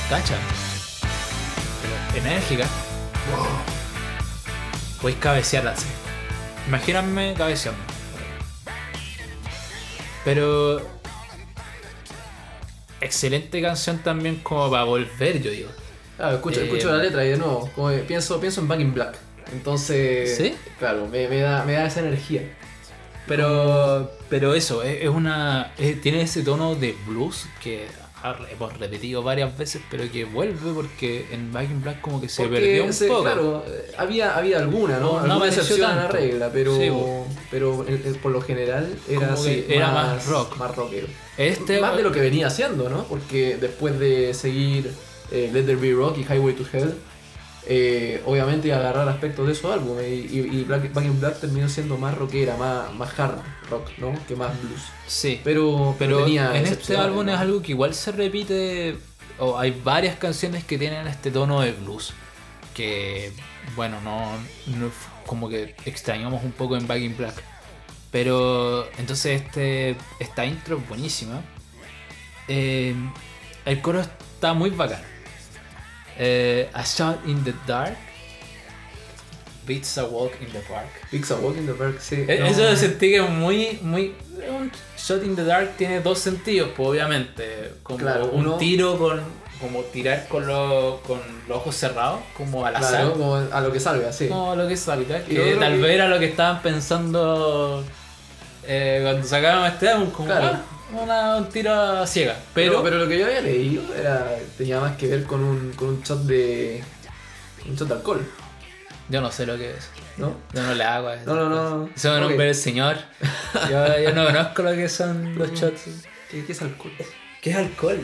Cacha. Pero enérgica. Podéis cabecearla así. Imagíname cabeceando. Pero. Excelente canción también como para volver, yo digo. Ah, escucho, Eh, escucho la letra y de nuevo, como que pienso, pienso en Back in Black. Entonces, ¿Sí? claro, me, me da, me da esa energía. Pero. Pero eso, es, es una. es- tiene ese tono de blues que hemos repetido varias veces, pero que vuelve porque en Back in Black como que se Porque perdió un poco. Claro, eh, había, había alguna, ¿no? No, no alguna apareció excepción a la regla, pero, Sí. Pero el- el- por lo general era así, era más rock. Más rockero. Este más de lo que venía haciendo, ¿no? Porque después de seguir eh, Let There Be Rock y Highway to Hell, eh, obviamente iba a agarrar aspectos de esos álbumes y, y- y Black, Back in Black terminó siendo más rockera, más, más hard rock, ¿no? Que más blues. Sí. Pero, Pero tenía en este álbum ¿no? es algo que igual se repite, o hay varias canciones que tienen este tono de blues, que bueno, no, no como que extrañamos un poco en Back in Black. Pero entonces este, esta intro es buenísima. Eh, el coro está muy bacán. Eh, a Shot in the Dark beats a walk in the park. Pix a Walk in the Park, sí. Eh, no. Eso lo sentí que es muy, muy. Un shot in the dark tiene dos sentidos, pues obviamente. Como Claro, un uno- tiro con. Como tirar con, los con los ojos cerrados, como al azar. Claro, como a lo que salga, sí. Como lo que salga. Que tal vez era lo que estaban pensando eh, cuando sacaban este álbum, como Claro. ah, una, un tiro a ciega. Pero, Pero, pero lo que yo había leído era, tenía más que ver con un, con un shot de. un shot de alcohol, yo no sé lo que es. ¿no? Yo no le hago a eso. No, no, no. Son Ok. nombre del señor. Yo, yo no conozco lo que son los shots. ¿Qué, qué es alcohol? ¿Qué es alcohol?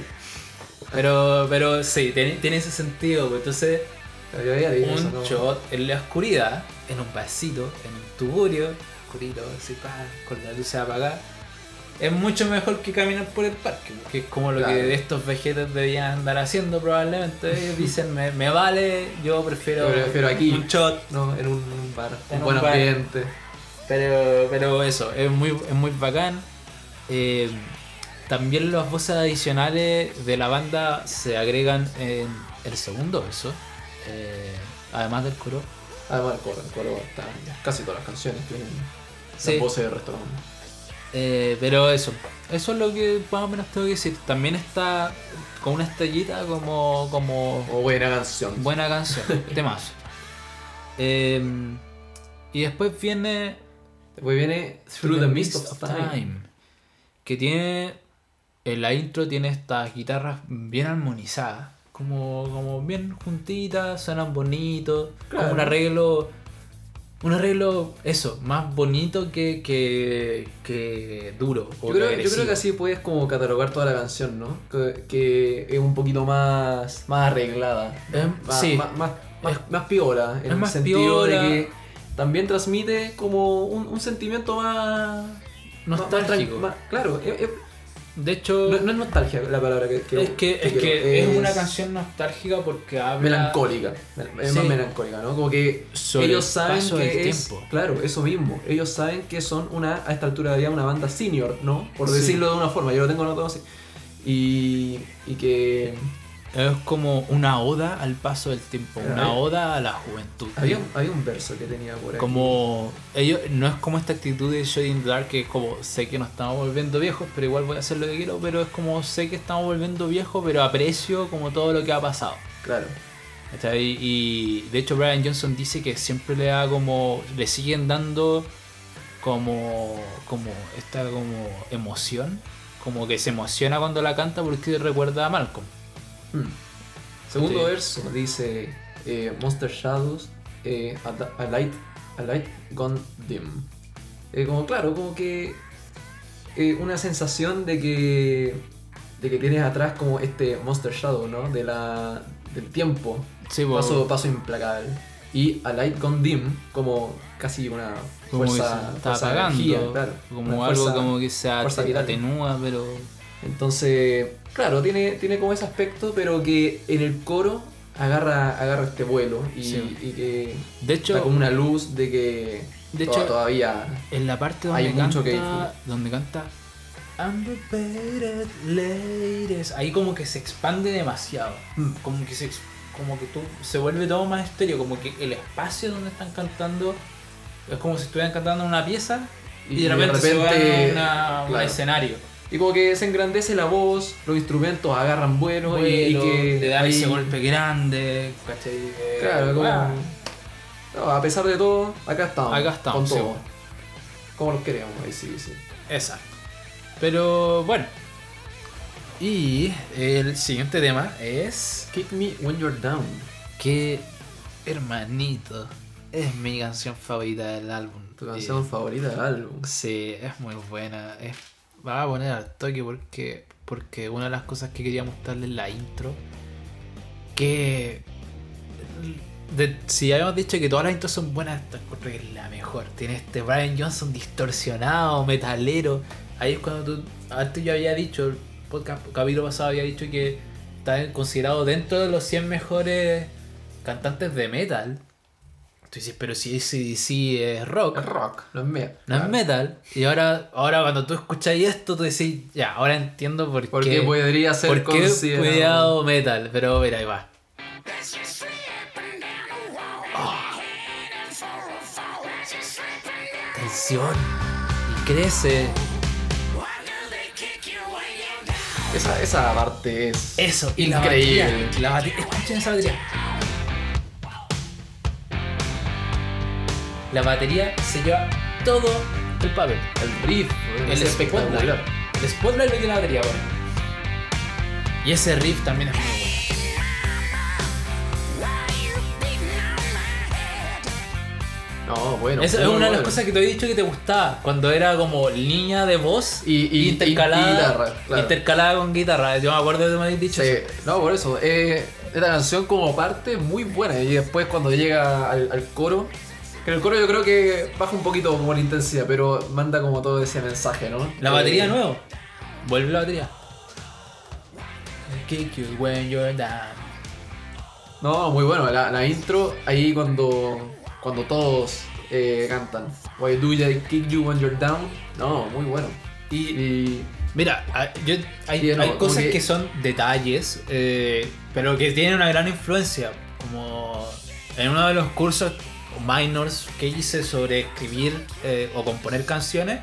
Pero, pero sí, tiene, tiene ese sentido. pues, Entonces, Yo había leído eso, un ¿no? shot en la oscuridad, en un vasito, en un tuburio, oscurito, así, pa, con la luz apagada, es mucho mejor que caminar por el parque, que es como lo Claro. que estos vegetas debían andar haciendo probablemente. Ellos dicen, me, me vale, yo prefiero, Yo prefiero aquí. un shot. No, en un, un bar, En un buen bar. ambiente. Pero, pero eso, es muy, es muy bacán. Eh, también las voces adicionales de la banda se agregan en el segundo verso, eh, además del coro. Además, el coro, el coro está casi todas las canciones tienen Sí. las voces de restaurante. Eh, pero eso, eso es lo que más o menos tengo que decir. También está con una estrellita como, como O buena canción. buena canción, temazo. Eh, y después viene Después viene Through, the Mist of Time. Que tiene. En la intro tiene estas guitarras bien armonizadas. Como, como bien juntitas, suenan bonitos. Claro. Como un arreglo. Un arreglo, eso, más bonito que, que, que duro. o Yo creo, yo agresivo. creo que así puedes como catalogar toda la canción, ¿no? Que, que es un poquito más, más arreglada. Es- más, sí. más, más, más- más piola. En es el más sentido piola. de que también transmite como un, un sentimiento más... Nostálgico. claro, es- es- De hecho, No, no es nostalgia la palabra que, que es que, es, que es una canción nostálgica porque habla. melancólica. Es Sí. más melancólica, ¿no? Como que Sobre ellos el saben que es, tiempo. claro, eso mismo. Ellos saben que son una a esta altura de día una banda senior, ¿no? Por Sí. decirlo de una forma. Yo lo tengo anotado así. Y, y que Es como una oda al paso del tiempo, una hay- oda a la juventud. había, un- había un verso que tenía por ahí. Como ellos, no es como esta actitud de Shade in the Dark que es como sé que nos estamos volviendo viejos, pero igual voy a hacer lo que quiero, pero es como sé que estamos volviendo viejos, pero aprecio como todo lo que ha pasado. Claro. ¿Cachai? Y de hecho Brian Johnson dice que siempre le da como. le siguen dando como. como esta como emoción. Como que se emociona cuando la canta porque recuerda a Malcolm. Hmm. Segundo Sí. verso dice eh, Monster Shadows, eh, a, a light, a light gone dim. Eh, como claro, como que eh, una sensación de que de que tienes atrás como este Monster Shadow, ¿no? De la del tiempo, Sí, paso paso implacable. Y a light gone dim como casi una como que fuerza, se está fuerza apagando. energía, claro, como una algo fuerza- como que se atenúa, pero. Entonces, claro, tiene, tiene como ese aspecto, pero que en el coro agarra, agarra este vuelo y, Sí. y que De hecho, da como una luz de que De hecho- todavía En la parte donde Hay mucho que canta, donde canta Unprepared ladies, ahí como que se expande demasiado, Mm. como que se como que tú se vuelve todo más estéreo, como que el espacio donde están cantando es como si estuvieran cantando una pieza y, de repente, se van a una- un claro. escenario. Y como que se engrandece la voz, los instrumentos agarran vuelo, y- Vuelo, y, que le dan ese golpe grande, ¿cachai? Claro, como, ah, no, a pesar de todo, acá estamos. Acá estamos, Con todo. bueno. Como los queremos, ahí sí, sí. Exacto. Pero bueno. Y el siguiente tema es Kick me when you're down. que hermanito es mi canción favorita del álbum. Tu canción Eh, favorita del álbum. Sí, es muy buena. Es, va a poner al toque porque, porque una de las cosas que quería mostrarles la intro, que si habíamos dicho que todas las intros son buenas, esta es la mejor. Tiene este Brian Johnson distorsionado, metalero. Ahí es cuando tú, antes yo había dicho, el podcast capítulo pasado había dicho que está considerado dentro de los 100 mejores cantantes de metal. Tú dices, pero si ACDC es rock. Es rock, no es metal. No es metal. Y ahora, ahora cuando tú escucháis esto, tú decís, ya, ahora entiendo por Porque qué. podría ser por qué cuidado metal. Pero mira, ahí va. Down, Tensión. Y crece. Esa, esa parte es Eso. Y increíble. La batería, la batería. Escuchen esa batería. La batería se lleva todo el papel. El riff, El es spotlight. espectacular. El spotlight lo tiene la batería, bueno. Y ese riff también es muy bueno. No, bueno. Esa es una de las cosas que te he dicho que te gustaba. Cuando era como línea de voz Y- y- intercalada, y guitarra, claro. intercalada con guitarra. Yo me acuerdo de que me habéis dicho Sí, eso. no, por eso. Eh, esta canción como parte muy buena. Y después cuando llega al, al coro. Que en el coro yo creo que baja un poquito como la intensidad, pero manda como todo ese mensaje, ¿no? La Eh, batería de nuevo. Vuelve la batería. Kick you when you're down. No, muy bueno. La, la intro, ahí cuando, cuando todos eh, cantan. Why do I kick you when you're down? No, muy bueno. Y Y mira, hay, yo- hay, nuevo, hay cosas que- que... son detalles, eh, pero que tienen una gran influencia. Como en uno de los cursos minors que hice sobre escribir eh, o componer canciones,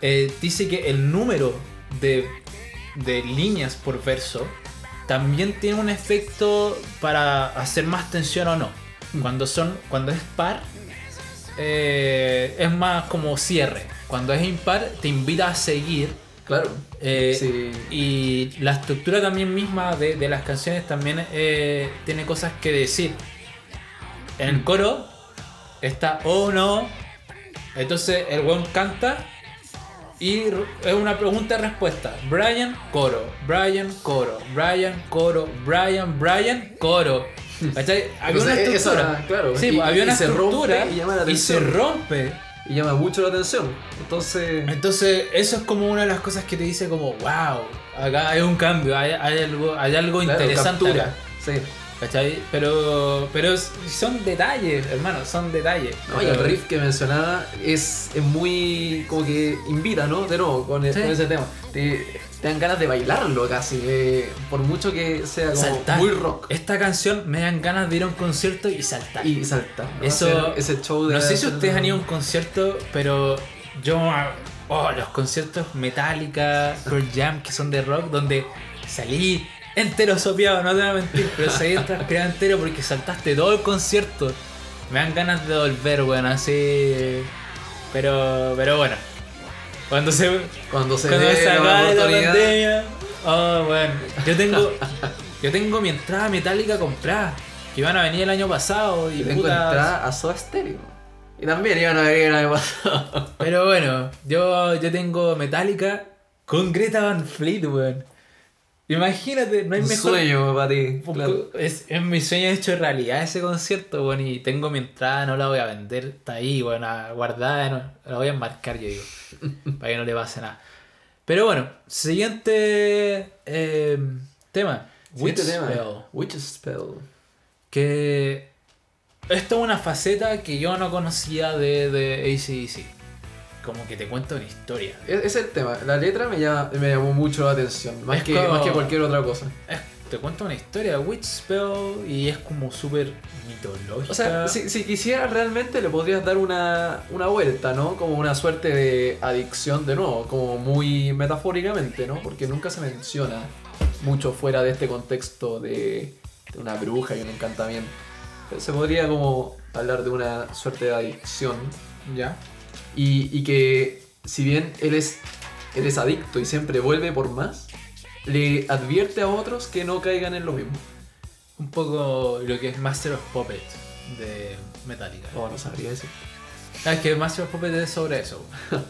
eh, dice que el número de, de líneas por verso también tiene un efecto para hacer más tensión o no. Mm. Cuando son, cuando es par, eh, es más como cierre. Cuando es impar, te invita a seguir. claro. eh, Sí. Y la estructura también misma de, de las canciones también eh, tiene cosas que decir. En el coro está oh no. Entonces el weón canta y es una pregunta-respuesta. Brian, coro. Brian, coro. Brian, coro. Brian, Brian, coro. ¿Cachai? Había una Entonces, estructura. esa- claro, Sí, y- había y una se rompe y y se rompe. y llama mucho la atención. Entonces, Entonces, eso es como una de las cosas que te dice como, wow, acá hay un cambio, hay, hay algo, hay algo claro, interesante captura. acá. Sí. ¿Cachai? Pero, pero son detalles, hermano, son detalles. No, y el riff que mencionaba es, es muy. como que invita, ¿no? De nuevo, con, Sí. con ese tema. Te, te dan ganas de bailarlo casi, eh, por mucho que sea como Saltar. muy rock. Esta canción me dan ganas de ir a un concierto y saltar. Y saltar. ¿no? Eso- ese show de. no sé si ustedes han ido a un concierto, pero yo. Oh, los conciertos Metallica, Pearl Jam, que son de rock, donde salí entero sopeado, no te voy a mentir, pero salí transpirado entero porque saltaste todo el concierto. Me dan ganas de volver, weón, así. Pero, pero bueno. Cuando se, Cuando se cuando se la acabe la pandemia. Oh, bueno. Yo tengo. Yo tengo mi entrada metálica comprada. Que iban a venir el año pasado. Y Y tengo entrada a Soda Stereo. Y también iban a venir el año pasado. Pero bueno, yo, yo tengo Metallica con Greta Van Fleet, weón. Imagínate, no hay Un mejor. sueño para ti. Claro. Es, es mi sueño hecho realidad ese concierto, weón. Y tengo mi entrada, no la voy a vender. Está ahí, a- guardada. no- la voy a enmarcar, yo digo. para que no le pase nada. Pero bueno, siguiente eh, tema. Witch tema. Spell. Witch Spell. Que esto es una faceta que yo no conocía de, de ACDC. Como que te cuenta una historia. Es, es el tema. La letra me, llama- me llamó mucho la atención. Más, Es que, como- más que cualquier otra cosa. Es- te cuenta una historia de Witch Spell y es como súper mitológica. O sea, si, si quisieras realmente le podrías dar una, una vuelta, ¿no? Como una suerte de adicción de nuevo, como muy metafóricamente, ¿no? Porque nunca se menciona mucho fuera de este contexto de, de una bruja y un encantamiento. Pero se podría como hablar de una suerte de adicción ya. Y, y que si bien él es, él es adicto y siempre vuelve por más, le advierte a otros que no caigan en lo mismo. Un poco lo que es Master of Puppets de Metallica. Oh, no sabría decir. Ah, es que Master of Puppets es sobre eso.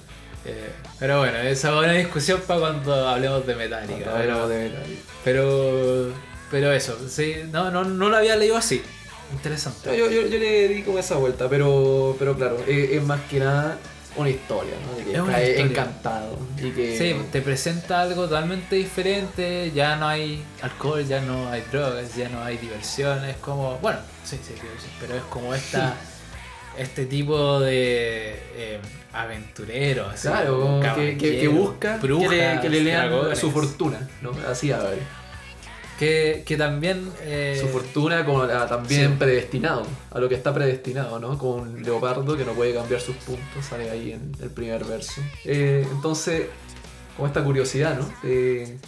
Eh, pero bueno, esa es una discusión para cuando hablemos de Metallica. Cuando hablamos de Metallica. Pero, pero eso, sí, no, no, no lo había leído así. Interesante. Yo, yo, yo le di como esa vuelta, pero, pero claro, es, es más que nada una historia, ¿no? De que Es encantado. Y que, Sí, te presenta algo totalmente diferente, ya no hay alcohol, ya no hay drogas, ya no hay diversión, es como, bueno, sí, sí, diversión, pero es como esta, este tipo de eh, aventurero, Claro, que, que, que busca que le, lean dragones, su fortuna, ¿no? Así a ver. Que, que también... eh, Su fortuna como la- también sí. predestinado, a lo que está predestinado, ¿no? Como un leopardo que no puede cambiar sus puntos, sale ahí en el primer verso. Eh, entonces, como esta curiosidad, ¿no? Eh,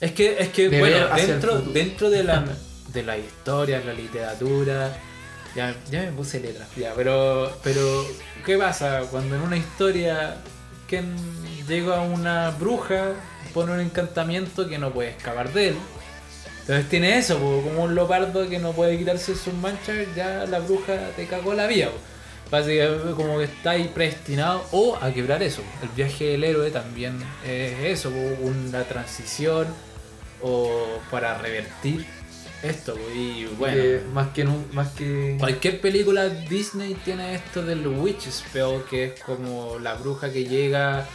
Es que, es que de bueno, dentro, dentro de la, de la historia, la literatura, ya, ya me puse letras, ya, pero, pero ¿qué pasa cuando en una historia quien llega una bruja, pone un encantamiento que no puede escapar de él? Entonces tiene eso, po, como un leopardo que no puede quitarse sus manchas, ya la bruja te cagó la vida. Básicamente como que está ahí predestinado o a quebrar eso. El viaje del héroe también es eso, una transición o para revertir esto. po. Y bueno, más que nu- más que cualquier película Disney tiene esto del witch spell, que es como la bruja que llega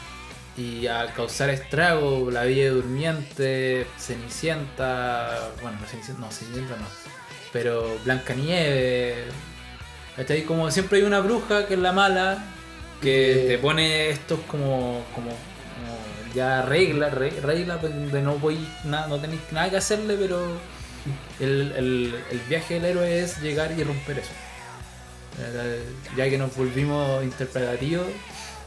y a causar estrago, la Bella Durmiente, Cenicienta, bueno, no Cenicienta no, Cenicienta no, pero Blancanieves, ¿cachai? Como siempre hay una bruja que es la mala, que Eh. te pone estos como, como, como ya reglas, re- reglas donde no voy nada, no tenéis nada que hacerle, pero el, el- el viaje del héroe es llegar y romper eso. Eh, Ya que nos volvimos interpretativos,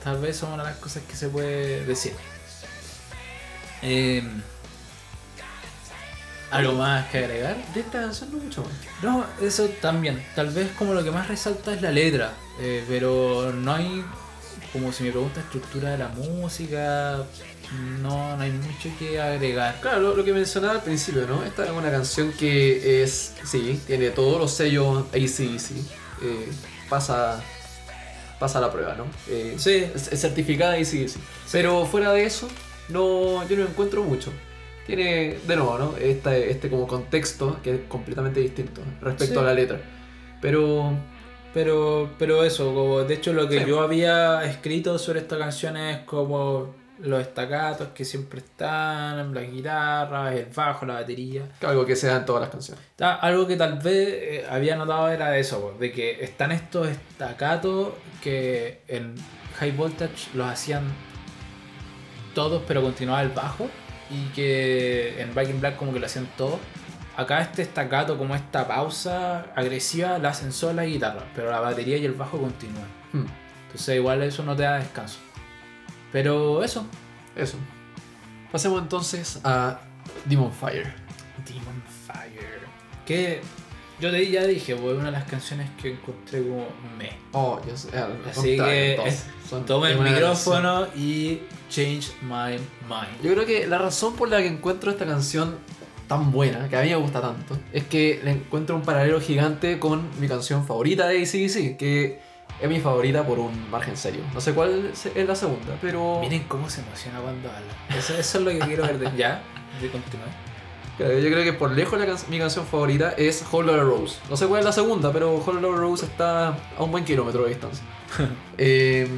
tal vez son una de las cosas que se puede decir. Eh, ¿Algo más que agregar? de esta canción no mucho más. No, eso también. Tal vez como lo que más resalta es la letra. eh, pero no hay, como si me pregunta estructura de la música, no, no hay mucho que agregar. Claro, lo, lo que mencionaba al principio, ¿no? Esta es una canción que es, sí, tiene todos los sellos ACDC. Eh, pasa, pasa la prueba, ¿no? Eh, Sí. es, es certificada ACDC. Pero fuera de eso, no, yo no encuentro mucho. Tiene, de nuevo, ¿no? Este, este como contexto que es completamente distinto respecto Sí. a la letra. Pero Pero, pero eso, como, de hecho lo que Sí. yo había escrito sobre esta canción es como los estacatos que siempre están, las guitarras, el bajo, la batería. Algo que se da en todas las canciones. Algo que tal vez eh, había notado era eso, de que están estos estacatos que en High Voltage los hacían todos, pero continuaba el bajo, y que en Back in Black como que lo hacían todos. Acá este estacato, como esta pausa agresiva, la hacen solo la guitarra, pero la batería y el bajo continúan. Hmm, Entonces igual eso no te da descanso. Pero eso, Eso. Pasemos entonces a Demon Fire. Demon Fire. Que yo te, ya dije, fue una de las canciones que encontré como me. Oh, yo sé. ah, Así que Toma el micrófono y change my mind. Yo creo que la razón por la que encuentro esta canción tan buena, que a mí me gusta tanto, es que le encuentro un paralelo gigante con mi canción favorita de ACDC, que es mi favorita por un margen serio. No sé cuál es la segunda, pero... Miren cómo se emociona cuando habla. Eso, eso es lo que quiero ver. de- ya, de continuar. Claro, Yo creo que por lejos la can- mi canción favorita es Whole Lotta Rose. No sé cuál es la segunda, pero Whole Lotta Rose está a un buen kilómetro de distancia. Eh,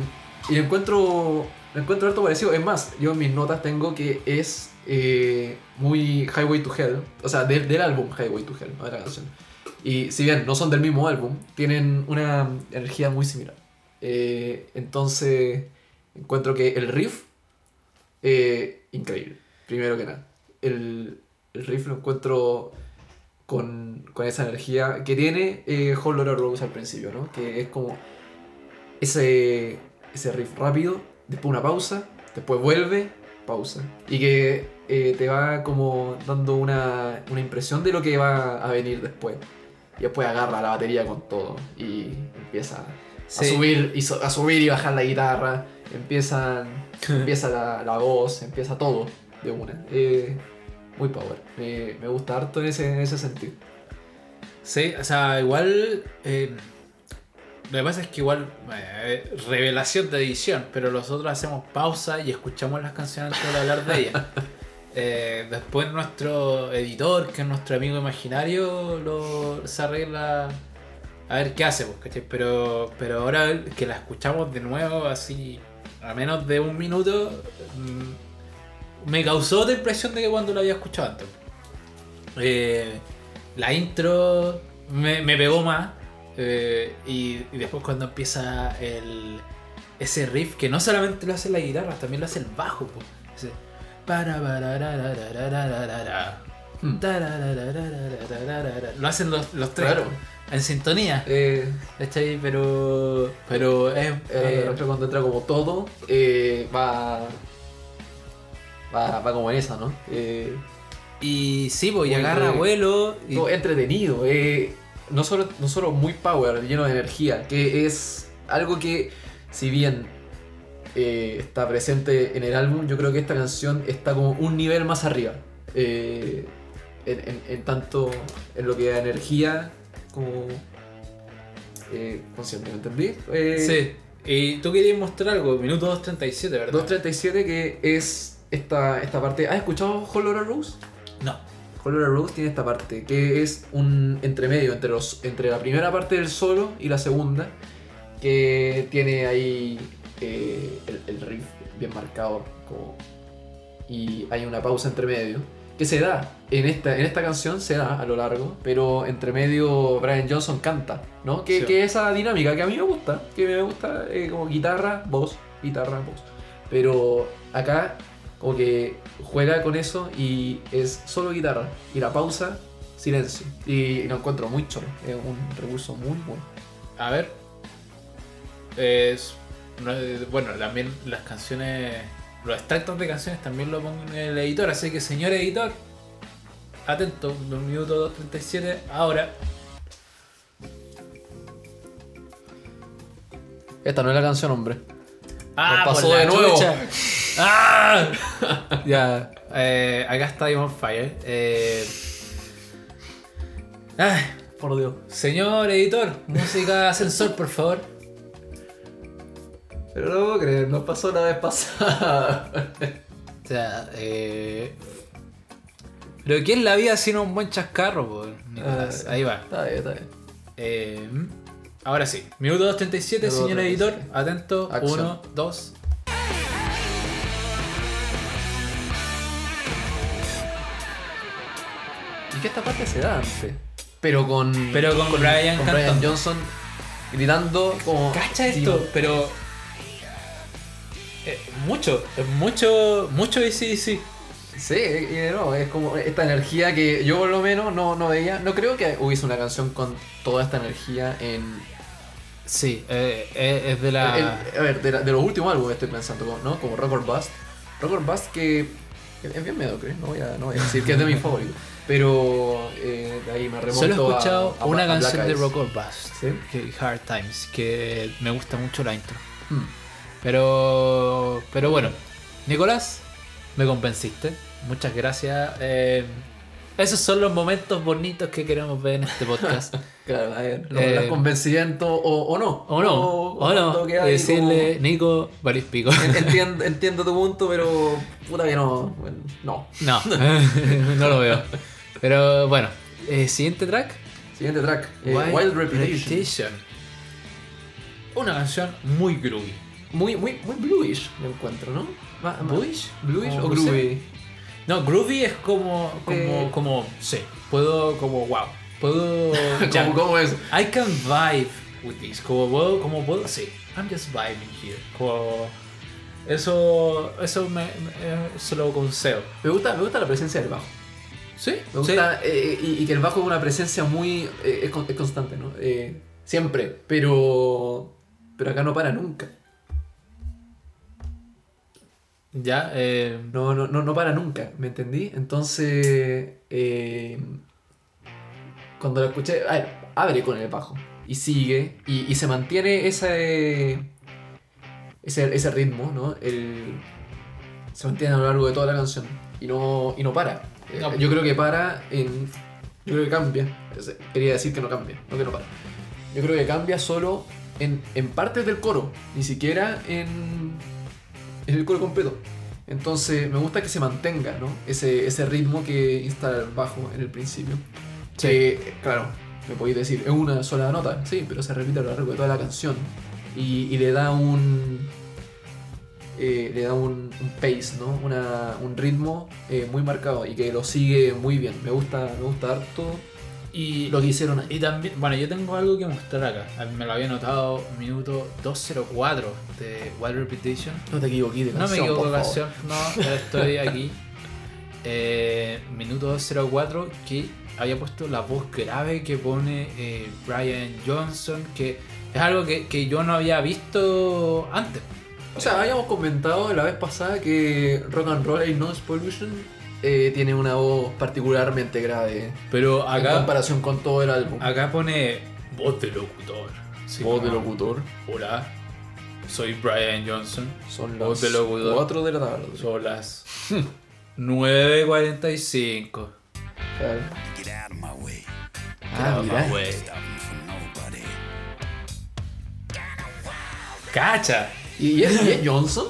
y encuentro, encuentro harto parecido. Es más, yo en mis notas tengo que es eh, muy Highway to Hell. O sea, del, del álbum Highway to Hell, no de la canción. Y si bien no son del mismo álbum, tienen una energía muy similar. Eh, entonces, encuentro que el riff, eh, increíble. Primero que nada. El, el riff lo encuentro con, con esa energía que tiene eh, Whole Rose al principio, ¿no? Que es como ese, ese riff rápido, después una pausa, después vuelve, pausa. Y que eh, te va como dando una, una impresión de lo que va a venir después. Y después agarra la batería con todo y empieza a, subir, y so- a subir y bajar la guitarra, empiezan, empieza la, la voz, empieza todo de una. Eh, muy power, me, me gusta harto en ese, en ese sentido. Sí, o sea, igual. eh, lo que pasa es que igual. eh, revelación de edición, pero nosotros hacemos pausa y escuchamos las canciones antes de hablar de ellas. Eh, después nuestro editor, que es nuestro amigo imaginario, lo, arregla a ver qué hace, pues, ¿cachai? Pero, pero ahora que la escuchamos de nuevo, así, a menos de un minuto, mm, me causó otra impresión de que cuando lo había escuchado antes. Eh, la intro me, pegó más. eh, y, después cuando empieza el, ese riff, que no solamente lo hace la guitarra, también lo hace el bajo. po para Lo hacen los, los tres. Claro. En sintonía. Eh, ¿Cachai? Pero. Pero es. Eh, eh, cuando entra como todo, eh, va, va. Va como en esa, ¿no? Eh, y sí, pues, y agarra vuelo. Y... No, entretenido. Eh, no, solo, no solo muy power, lleno de energía, que es algo que, si bien eh, está presente en el álbum, yo creo que esta canción está como un nivel más arriba. Eh, en, en- en tanto en lo que da energía como eh, consciente, ¿me entendí? Eh, sí. Y tú querías mostrar algo, minuto 2.37, ¿verdad? 237 que es esta, esta parte. ¿Has escuchado Whole Lotta Rose? No. Whole Lotta Rose tiene esta parte que es un entremedio entre, los, entre la primera parte del solo y la segunda que tiene ahí eh, el, el riff bien marcado como- y hay una pausa entre medio que se da en esta, en esta canción se da a lo largo pero entre medio Brian Johnson canta ¿no? que, Sí. que esa dinámica que a mí me gusta que me gusta eh, como guitarra voz guitarra voz pero acá como que juega con eso y es solo guitarra y la pausa silencio y lo encuentro muy choro es un recurso muy bueno A ver. Es. No, Bueno, también las canciones. Los extractos de canciones también lo pongo en el editor. Así que, señor editor, atento, un minuto 237. Ahora. esta no es la canción hombre ¡Ah! Nos pasó por la de nuevo. ¡Ah! ya. eh, acá está Demon Fire. Eh, ay, por Dios señor editor, música ascensor, por favor. Pero no puedo creer nos pasó la vez pasada O sea, eh... Pero ¿qué es la vida sino un buen chascarro, po, Nicolás? Ah, Ahí va. está bien está bien Eh, Ahora sí, minuto 2.37, Minuto señor editor. 37. Atento. Acción. 1, 2. Y que esta parte se da antes. Pero con. Pero con con Bryan cantando. Johnson gritando como. Cacha esto, pero. Eh, mucho, mucho, mucho sí, sí. Sí, y de nuevo, es como esta energía que yo por lo menos no, no veía. No creo que hubiese una canción con toda esta energía en. Sí, eh, eh, es de la. el- a ver, de, la- de los últimos álbumes estoy pensando, ¿no? Como Rock or Bust. Rock or Bust que es bien mediocre, no voy a, no voy a decir que es de mis favoritos. Pero eh, de ahí me remonto Solo he escuchado a, una a canción de. Rock or Bust, ¿Sí? que Hard Times, que me gusta mucho la intro. Hmm. Pero, pero bueno, Nicolás, me convenciste. Muchas gracias. Eh, esos son los momentos bonitos que queremos ver en este podcast. Claro, a ver, Eh, las convencimientos o, o no. o no, o, no. Decirle, Nico, valís pico. Entiendo, entiendo tu punto, pero puta que no. bueno, no. No, no lo veo. Pero bueno, eh, siguiente track. Siguiente track. eh, Wild, Reputation. Una canción muy groovy. Muy, muy, muy bluish me encuentro, ¿no? ¿Bluish? ¿Bluish o sé. groovy? No, groovy es como, como, Eh. como, sí, puedo, como, wow, puedo, ya. ¿Cómo, ¿Cómo es? I can vibe with this, como puedo, como puedo, sí, I'm just vibing here, como, eso, eso me, me- eh, se lo concedo. Me gusta, me gusta la presencia del bajo. Sí, Me gusta eh, y, y que el bajo es una presencia muy. eh, es constante, ¿no? Eh, siempre, pero. Pero acá no para nunca. Ya, eh, No, no, no, no para nunca, ¿me entendí? Entonces. eh, cuando lo escuché. A ver, abre con el bajo. Y sigue. Y, y se mantiene ese. Ese, ese ritmo, ¿no? El, se mantiene a lo largo de toda la canción. Y no, y no para. Eh, No. Yo creo que para en. Yo creo que cambia. Quería decir que no cambia, no que no para. Yo creo que cambia solo en, en partes del coro, ni siquiera en, en el coro completo. Entonces me gusta que se mantenga ¿no? ese, ese ritmo que instala el bajo en el principio. Sí. Que, claro, me podéis decir, es una sola nota, sí, pero se repite a lo largo de toda la canción. Y, y le da un. eh, le da un, un pace, ¿no? Una, un ritmo eh, muy marcado y que lo sigue muy bien. Me gusta, me gusta harto y, lo que hicieron ahí. y también, bueno, yo tengo algo que mostrar acá, me lo había notado, minuto 204 de Wild Repetition, No te equivoqué de No me canción, equivoco de canción, no, estoy aquí. Eh, minuto 204 que había puesto la voz grave que pone eh, Brian Johnson, que es algo que, que yo no había visto antes. O sea, habíamos comentado la vez pasada que Rock and Roll y Noise Pollution eh, tiene una voz particularmente grave Pero en acá, comparación con todo el álbum. acá pone voz de locutor. Sí, voz de locutor. Hola, soy Brian Johnson. Son Voz las de locutor. 4 de la tarde. Son las 9.45. Claro. Get out of my way. Ah, mira. ¡Cacha! ¿Y es, y es Johnson?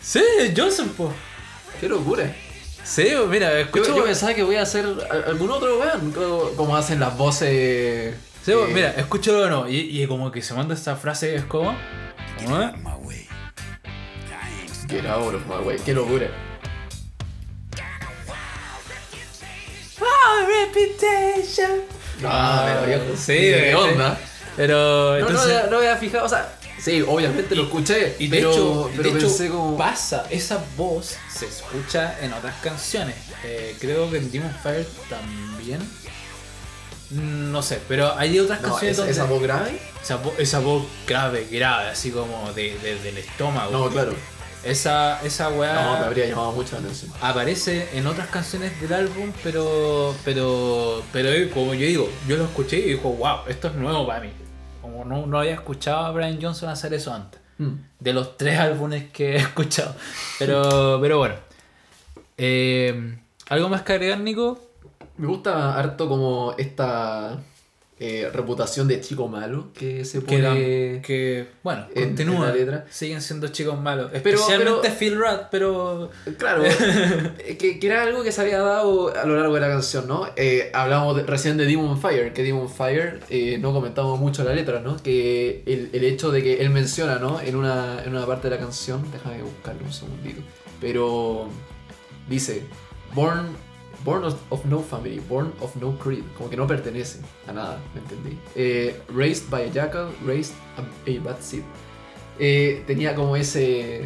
Sí, Johnson, po. ¡Qué locura! Sí, mira, Yo, escucho. yo pensaba que voy a hacer algún otro weón, como- como hacen las voces. Sí, eh, mira, escúchalo o no. Y, y como que se manda esta frase es como. Of my way, qué locura. Ah, reputation. Ah, pero viejo, sí, ¿qué eh, onda? Pero No, entonces. no, había- no había fijado, o sea, sí, obviamente lo escuché, Y de pero, hecho, pero de hecho, como. pasa, esa voz se escucha en otras canciones. Eh, creo que en Demon Fire también. Mm, No sé, pero hay otras No, canciones esa, donde esa voz grave. esa voz grave, grave, así como de, de- del estómago. No, claro. Esa, esa weá No, me habría llamado mucho la atención. aparece en otras canciones del álbum, pero, pero, pero eh, como yo digo, yo lo escuché y dijo, wow, esto es nuevo para mí. Como no, no había escuchado a Brian Johnson hacer eso antes. Mm. De los tres álbumes que he escuchado. Pero, pero bueno. Eh, ¿Algo más que agregar, Nico? Me gusta harto como esta. Eh, reputación de chico malo que se pone... que, bueno, en- continúa. en la letra. Siguen siendo chicos malos. Pero- Especialmente pero- Phil Rudd, pero. Claro, eh, que, que era algo que se había dado a lo largo de la canción, ¿no? Eh, hablamos de- recién de Demon Fire, que Demon Fire eh, no comentamos mucho la letra, ¿no? Que el, el hecho de que él menciona, ¿no? En una, en una parte de la canción, déjame buscarlo un segundito, pero dice, Born, born of, no family, born of no creed, como que no pertenece a nada, ¿me entendí? Eh, raised by a jackal, raised a, a bad seed. Eh, tenía como ese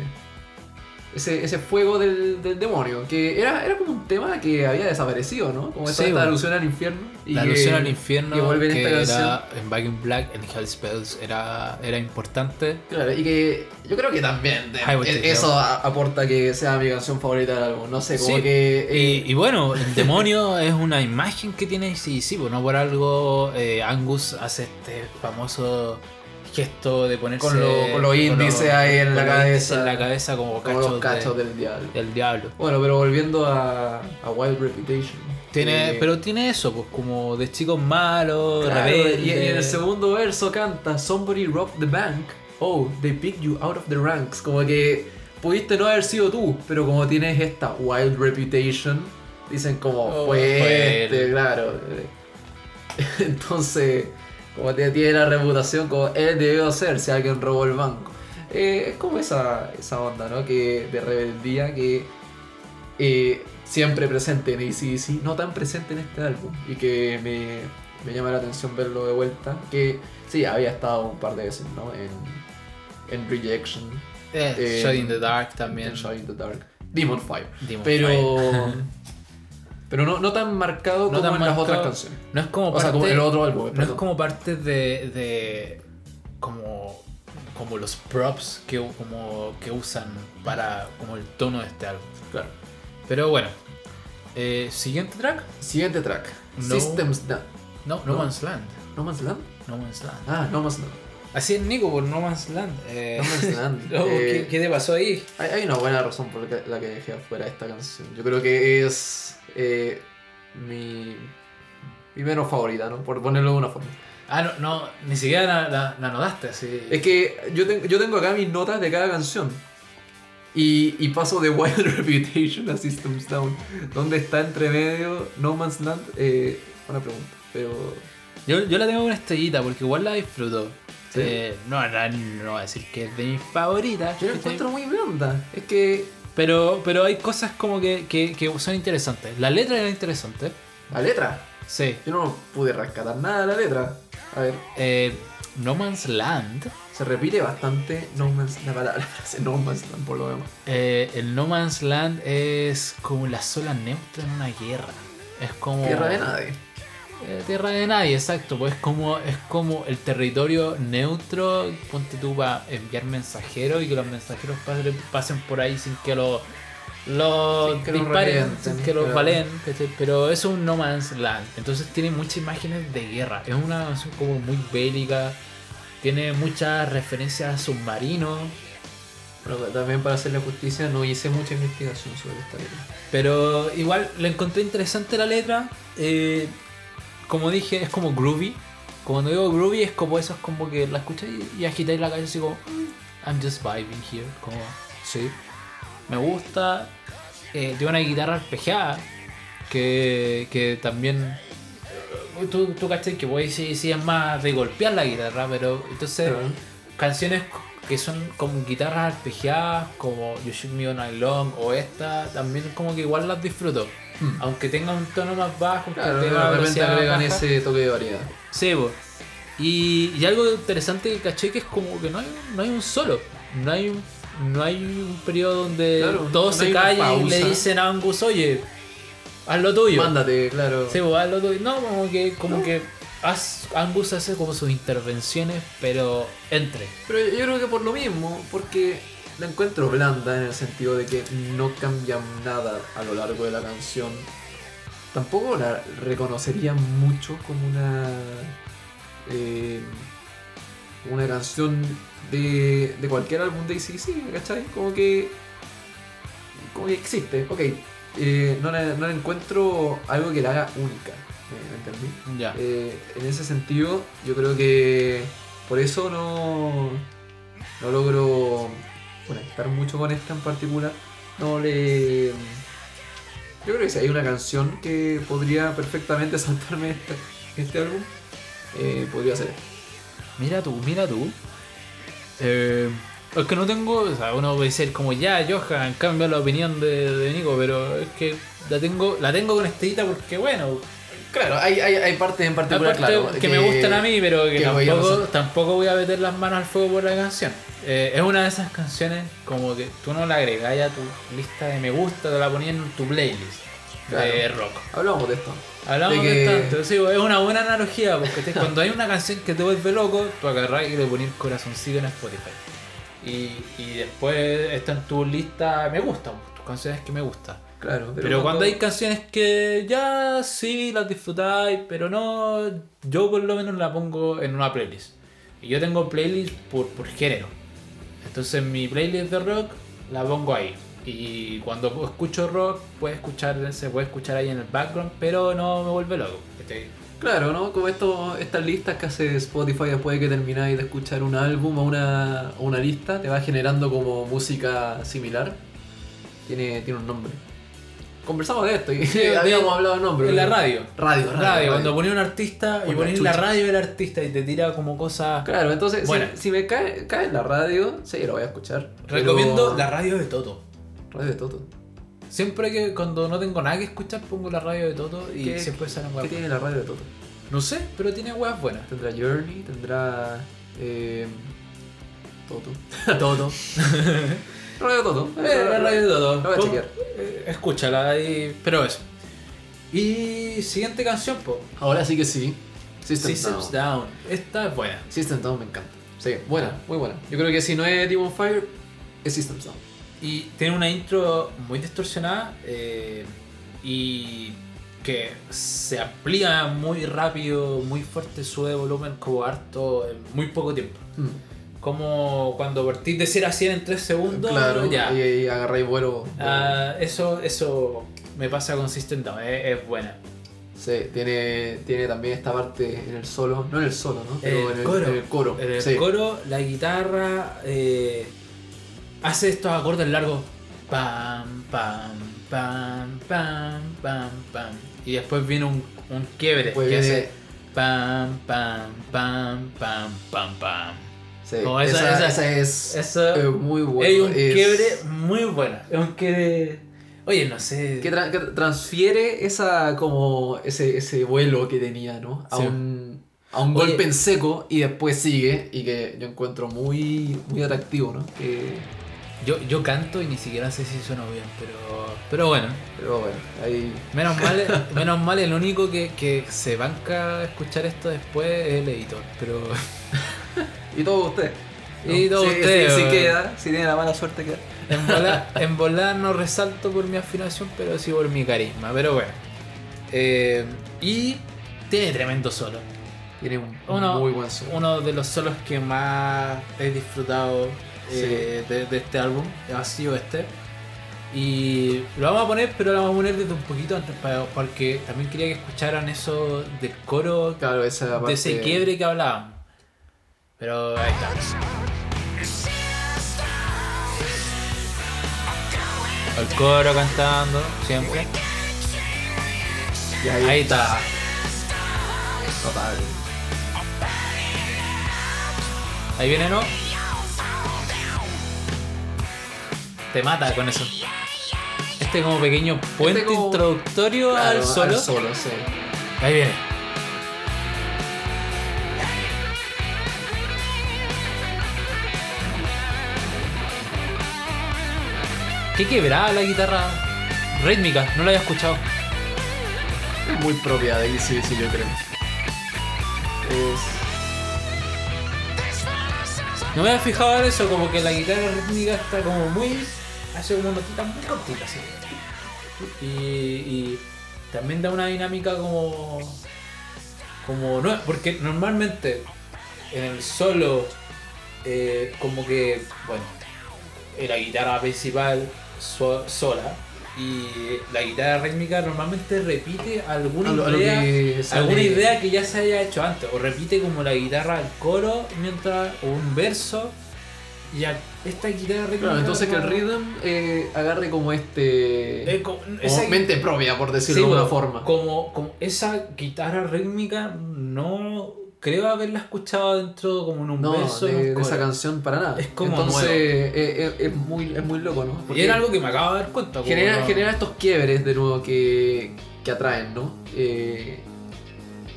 ese, ese fuego del, del demonio, que era, era como un tema que había desaparecido, ¿no? Como esta, Sí, esta bueno. alusión al infierno. y La alusión al infierno que vuelve en que esta canción. era en Back in Black, en Hell Spells, era, era importante. Claro, y que yo creo que también de- Highway to e- eso a- aporta que sea mi canción favorita del álbum. No sé, como Sí, que... eh, Y, y bueno, el demonio es una imagen que tiene sí, sí, pues no por algo eh, Angus hace este famoso gesto de ponerse Con lo- con los índices ahí en la cabeza. en la cabeza como como cachos, los cachos de- del diablo. del diablo. Bueno, pero volviendo a, a Wild Reputation. Tiene, eh, pero tiene eso, pues como de chicos malos, Claro, y, rebeldes. y en el segundo verso canta Somebody robbed the bank. Oh, they picked you out of the ranks. Como que pudiste no haber sido tú, pero como tienes esta wild reputation, dicen como Oh, fue fue este, claro. Entonces, como tiene la reputación como él debió ser si alguien robó el banco. Eh, es como esa, esa onda, ¿no? Que de rebeldía que eh, siempre presente en ACDC, no tan presente en este álbum. Y que me, me llama la atención verlo de vuelta. Que sí, había estado un par de veces, ¿no? En, en Rejection, Eh, eh, Shot in the Dark también. Shot in the Dark, Demon Fire. Demon pero Fire. pero no, no tan marcado No como tan en las otras canciones. No es como O sea, como parte- el otro álbum. No es como parte de, de como como los props que como que usan para como el tono de este álbum. Claro. Pero bueno, eh, siguiente track. Siguiente track. No. Systems Down. No, No. Man's Land. ¿No Man's Land? No Man's Land. Ah, No Man's Land. Así es Nico por No Man's Land. Eh, No Man's Land. oh, Eh, ¿qué, qué te pasó ahí? Hay, hay una buena razón por la que, la que dejé afuera esta canción. Yo creo que es eh, mi, mi menos favorita, ¿no? Por ponerlo de una forma. Ah, no, no ni siquiera la, la, la notaste así. Es que yo, ten- yo tengo acá mis notas de cada canción. Y, y paso de Wild Reputation a Systems Down. ¿Dónde está entre medio No Man's Land? Eh, una pregunta. Pero Yo, yo la tengo una estrellita porque igual la disfruto. ¿Sí? Eh, no, no, no voy a decir que es de mis favoritas. yo la encuentro muy blanda. Es que Pero, pero hay cosas como que, que, que son interesantes. La letra era interesante. la letra. Sí. Yo no pude rescatar nada de la letra. A ver, Eh, no Man's Land. se repite bastante No Man's la palabra, No Man's Land por lo demás. eh, el No Man's Land es como la sola neutra en una guerra. Es como. Tierra de nadie. Eh, tierra de nadie, exacto. Pues es como, es como el territorio neutro. Ponte tú para enviar mensajeros y que los mensajeros pasen, pasen por ahí sin que los los Sin que disparen, sin que los valen, pero es un No Man's Land. Entonces tiene muchas imágenes de guerra. Es una canción como muy bélica. Tiene muchas referencias a submarinos. Pero también para hacerle justicia no hice mucha investigación sobre esta letra. Pero igual le encontré interesante la letra. eh, como dije, es como groovy. Cuando digo groovy es como eso, es como que la escucháis y, y agitáis la cabeza así como "Mm, I'm just vibing here. Como, sí. Me gusta. Eh, tiene una guitarra arpegiada. Que, que también. Tú, tú cachai que voy sí, sí es más de golpear la guitarra, pero entonces canciones que son como guitarras arpegiadas, como You Shoot Me All Night Long o esta, también como que igual las disfruto. Hmm. Aunque tenga un tono más bajo, Claro, tenga de repente agregan baja. ese toque de variedad. Sí. Y, y algo interesante que caché que es como que no hay, no hay un solo. No hay un, no hay un periodo donde Claro, todos no se callan y le dicen a Angus, oye, haz lo tuyo. Mándate, claro. Sí, pues, haz lo tuyo. No, como que, como que haz- Angus hace como sus intervenciones, pero entre. Pero yo creo que por lo mismo, porque la encuentro blanda en el sentido de que no cambia nada a lo largo de la canción. Tampoco la reconocería mucho como una. eh, una canción de, de cualquier álbum de ACDC, ¿cachai? Como que. como que existe, ok. eh, no, le, no le encuentro algo que la haga única. ¿Me, entendí? Ya. Eh, en ese sentido, yo creo que por eso no, no logro conectar mucho con esta en particular. No le. Yo creo que si hay una canción que podría perfectamente saltarme este, este álbum, eh, podría ser. Mira tú, mira tú. Eh, es que no tengo. O sea, uno puede ser como ya, Johan, cambia la opinión de, de Nico, pero es que la tengo, la tengo conectadita porque bueno. Claro, hay, hay, hay partes en particular, Aparte claro. que, me gustan a mí, pero que, que voy tampoco, tampoco voy a meter las manos al fuego por la canción. Eh, es una de esas canciones como que tú no la agregas a tu lista de me gusta, te la ponías en tu playlist de rock. Hablamos de esto. Hablamos De de, que- tanto, sí, es una buena analogía, porque te- cuando hay una canción que te vuelve loco, tú agarras y le pones corazoncito en Spotify. Y, y después está en tu lista me gustan, tus canciones que me gustan. Claro, Pero, cuando hay canciones que ya sí las disfrutáis, pero no, yo por lo menos la pongo en una playlist. Y yo tengo playlist por, por género. Entonces mi playlist de rock la pongo ahí. Y cuando escucho rock, puede escuchar, se puede escuchar ahí en el background, pero no me vuelve loco. Claro, ¿no? Como esto, estas listas que hace Spotify después de que termináis de escuchar un álbum o una, o una lista, te va generando como música similar. Tiene, tiene un nombre. Conversamos de esto y Sí, de- habíamos hablado de nombre. en la radio. Radio, radio. Radio, cuando ponía un artista y Por la radio del artista y te tira como cosas. Claro, entonces, si- Bueno. si, me cae, cae en la radio, sí, lo voy a escuchar. pero- Recomiendo la radio de Toto. Radio de Toto. Siempre que cuando no tengo nada que escuchar pongo la radio de Toto y ¿Qué- siempre salen ¿Qué tiene la radio de Toto? No sé, pero tiene weas buenas. Tendrá Journey, tendrá. Eh, Toto. Toto. Radio Toto. Eh, la radio Toto. Lo voy a chequear. eh, escúchala ahí. Pero eso. Y siguiente canción, po. Ahora sí que sí. System Systems Down. Down. Esta es buena. System Down me encanta. Sí, buena, muy buena. Yo creo que si no es Demon Fire, es System Down. Y tiene una intro muy distorsionada eh, y que se amplía muy rápido, muy fuerte, sube de volumen como harto en muy poco tiempo. Como cuando partís de 0 a 100 en 3 segundos, claro, ya. y, y agarráis vuelo. Ah, eso, eso me pasa con System Down, es, es buena. Sí, tiene, tiene también esta parte en el solo, no en el solo, ¿no? Pero el en, el, coro. en el coro. En el sí. coro, la guitarra eh, hace estos acordes largos. Pam, pam, pam, pam, pam, pam. Y después viene un, un quiebre que viene- hace pam, pam, pam, pam, pam, pam. Sí, Como esa, esa- esa es Eso eh, muy buena. es un es- quiebre muy bueno. Es un quiebre. Oye, no sé. que, tra- que transfiere esa como ese, ese vuelo que tenía, ¿no? A Sí. un, a un Oye. golpe en seco y después sigue y que yo encuentro muy, muy atractivo, ¿no? Que, Yo, yo canto y ni siquiera sé si suena bien, pero, pero bueno. pero bueno, ahí Menos mal, menos mal el único que, que se banca a escuchar esto después es el editor, pero y todos ustedes. Y todos Si- ustedes, Si, queda, si tiene la mala suerte queda. en volar, en volar no resalto por mi afinación, pero sí por mi carisma, pero bueno. Eh, y tiene tremendo solo. Tiene un Uno, muy buen solo. uno de los solos que más he disfrutado eh, de, de este álbum ha sido este. Y lo vamos a poner, pero lo vamos a poner desde un poquito antes, para- porque también quería que escucharan eso del coro Claro, esa parte. de ese quiebre que hablábamos. Pero ahí está. El coro cantando, siempre. Y ahí, Ahí está. Total. Ahí viene, ¿no? Te mata con eso. Este como pequeño puente como- introductorio Claro, al solo. Al solo, sí. Ahí viene. Qué quebrada la guitarra rítmica, no la había escuchado. Es muy propia de ACDC, yo creo. Es. No me había fijado en eso, como que la guitarra rítmica está como muy. hace como notitas muy cortitas así. Y, y también da una dinámica como. como. No, porque normalmente en el solo, eh, como que. bueno, eh, la guitarra principal so- sola y la guitarra rítmica normalmente repite alguna lo- idea, que alguna idea que ya se haya hecho antes, o repite como la guitarra al coro mientras, o un verso, y a- esta guitarra rítmica. Claro, entonces que el rhythm eh, agarre como este. es como, mente propia, por decirlo Sí, de alguna forma. Como, como esa guitarra rítmica no creo haberla escuchado dentro como en un No, verso. de, esa canción para nada. Es como Entonces, eh, eh, es, muy, es muy loco, ¿no? Y Porque era algo que me acabo de dar cuenta. genera, no- genera estos quiebres de nuevo que, que atraen, ¿no? Eh,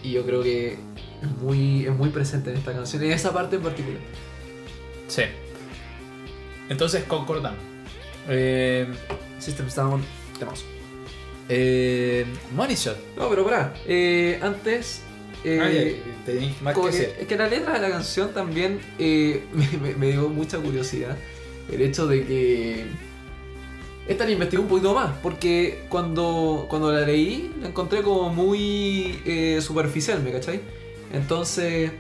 y yo creo que es muy, es muy presente en esta canción, en esa parte en particular. Sí. Entonces concordamos. Eh, System Sound, eh, Money Shot. No, pero pará. eh, antes. Eh, Ah, tenéis más que es que la letra de la canción también eh, me, me- me dio mucha curiosidad. El hecho de que. Esta la investigué un poquito más, porque cuando, cuando la leí la encontré como muy eh, superficial, ¿me cachai? Entonces,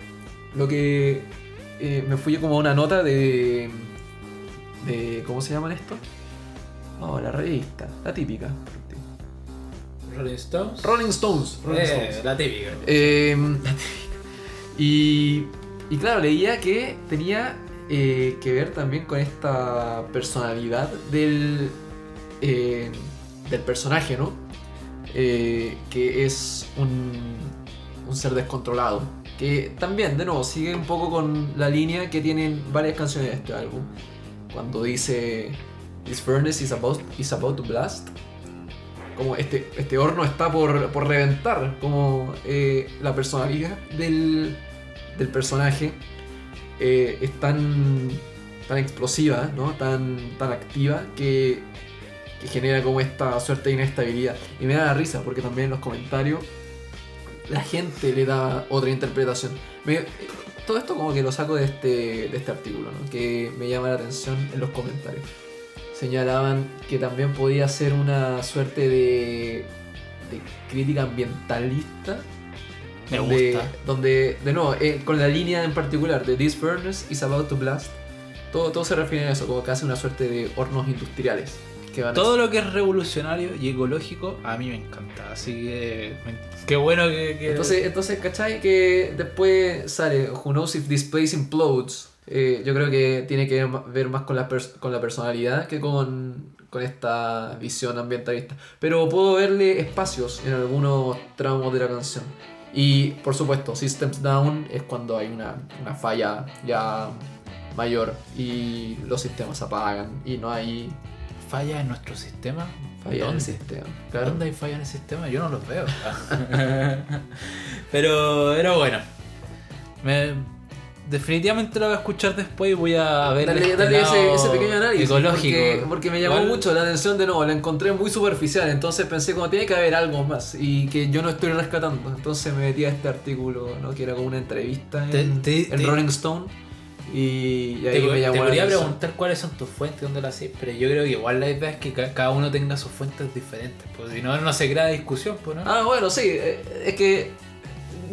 lo que me fui como a una nota de. de ¿Cómo se llaman esto? Oh, la revista, la típica. Rolling Stones. Rolling Stones. Rolling Eh, Stones. la típica. Eh, la típica. y, y claro, leía que tenía eh, que ver también con esta personalidad del, eh, del personaje, ¿no? Eh, que es un, un ser descontrolado. Que también, de nuevo, sigue un poco con la línea que tienen varias canciones de este álbum. Cuando dice This furnace is about, is about to blast. Como este, este horno está por, por reventar. Como eh, la personalidad del, del personaje eh, es tan, tan explosiva, ¿no? tan, tan activa que, que genera como esta suerte de inestabilidad. Y me da risa porque también en los comentarios la gente le da otra interpretación. Todo esto como que lo saco de este, de este artículo, que me llama la atención en los comentarios. Señalaban que también podía ser una suerte de, de crítica ambientalista. Me donde, gusta. donde, de nuevo, eh, con la línea en particular de This furnace is about to blast, todo, todo se refiere a eso, como que hace una suerte de hornos industriales. Que van a Todo lo que es revolucionario y ecológico a mí me encanta. Así que qué bueno que. que- Entonces, entonces, ¿cachai? Que después sale Who knows if this place implodes. Eh, yo creo que tiene que ver más con la, con la personalidad que con, con esta visión ambientalista. Pero puedo verle espacios en algunos tramos de la canción. Y por supuesto, Systems Down es cuando hay una, una falla ya mayor y los sistemas se apagan y no hay falla en nuestro sistema. falla en el ¿Dónde? sistema. Claro. ¿Dónde hay falla en el sistema? Yo no los veo. pero, pero bueno. Me- definitivamente lo voy a escuchar después y voy a ver. Dale, dale ese, pequeño análisis. Ecológico. Porque, porque me llamó mucho la atención de nuevo, la encontré muy superficial, entonces pensé como tiene que haber algo más y que yo no estoy rescatando. Entonces me metí a este artículo, ¿no? que era como una entrevista Te- en, te- en te- Rolling Stone. Y, y ahí Te, me te llamó la podría preguntar cuáles son tus fuentes, dónde las haces, pero yo creo que igual la idea es que ca- cada uno tenga sus fuentes diferentes, pues si no, no se crea discusión, pues no. Ah, bueno, sí, eh, es que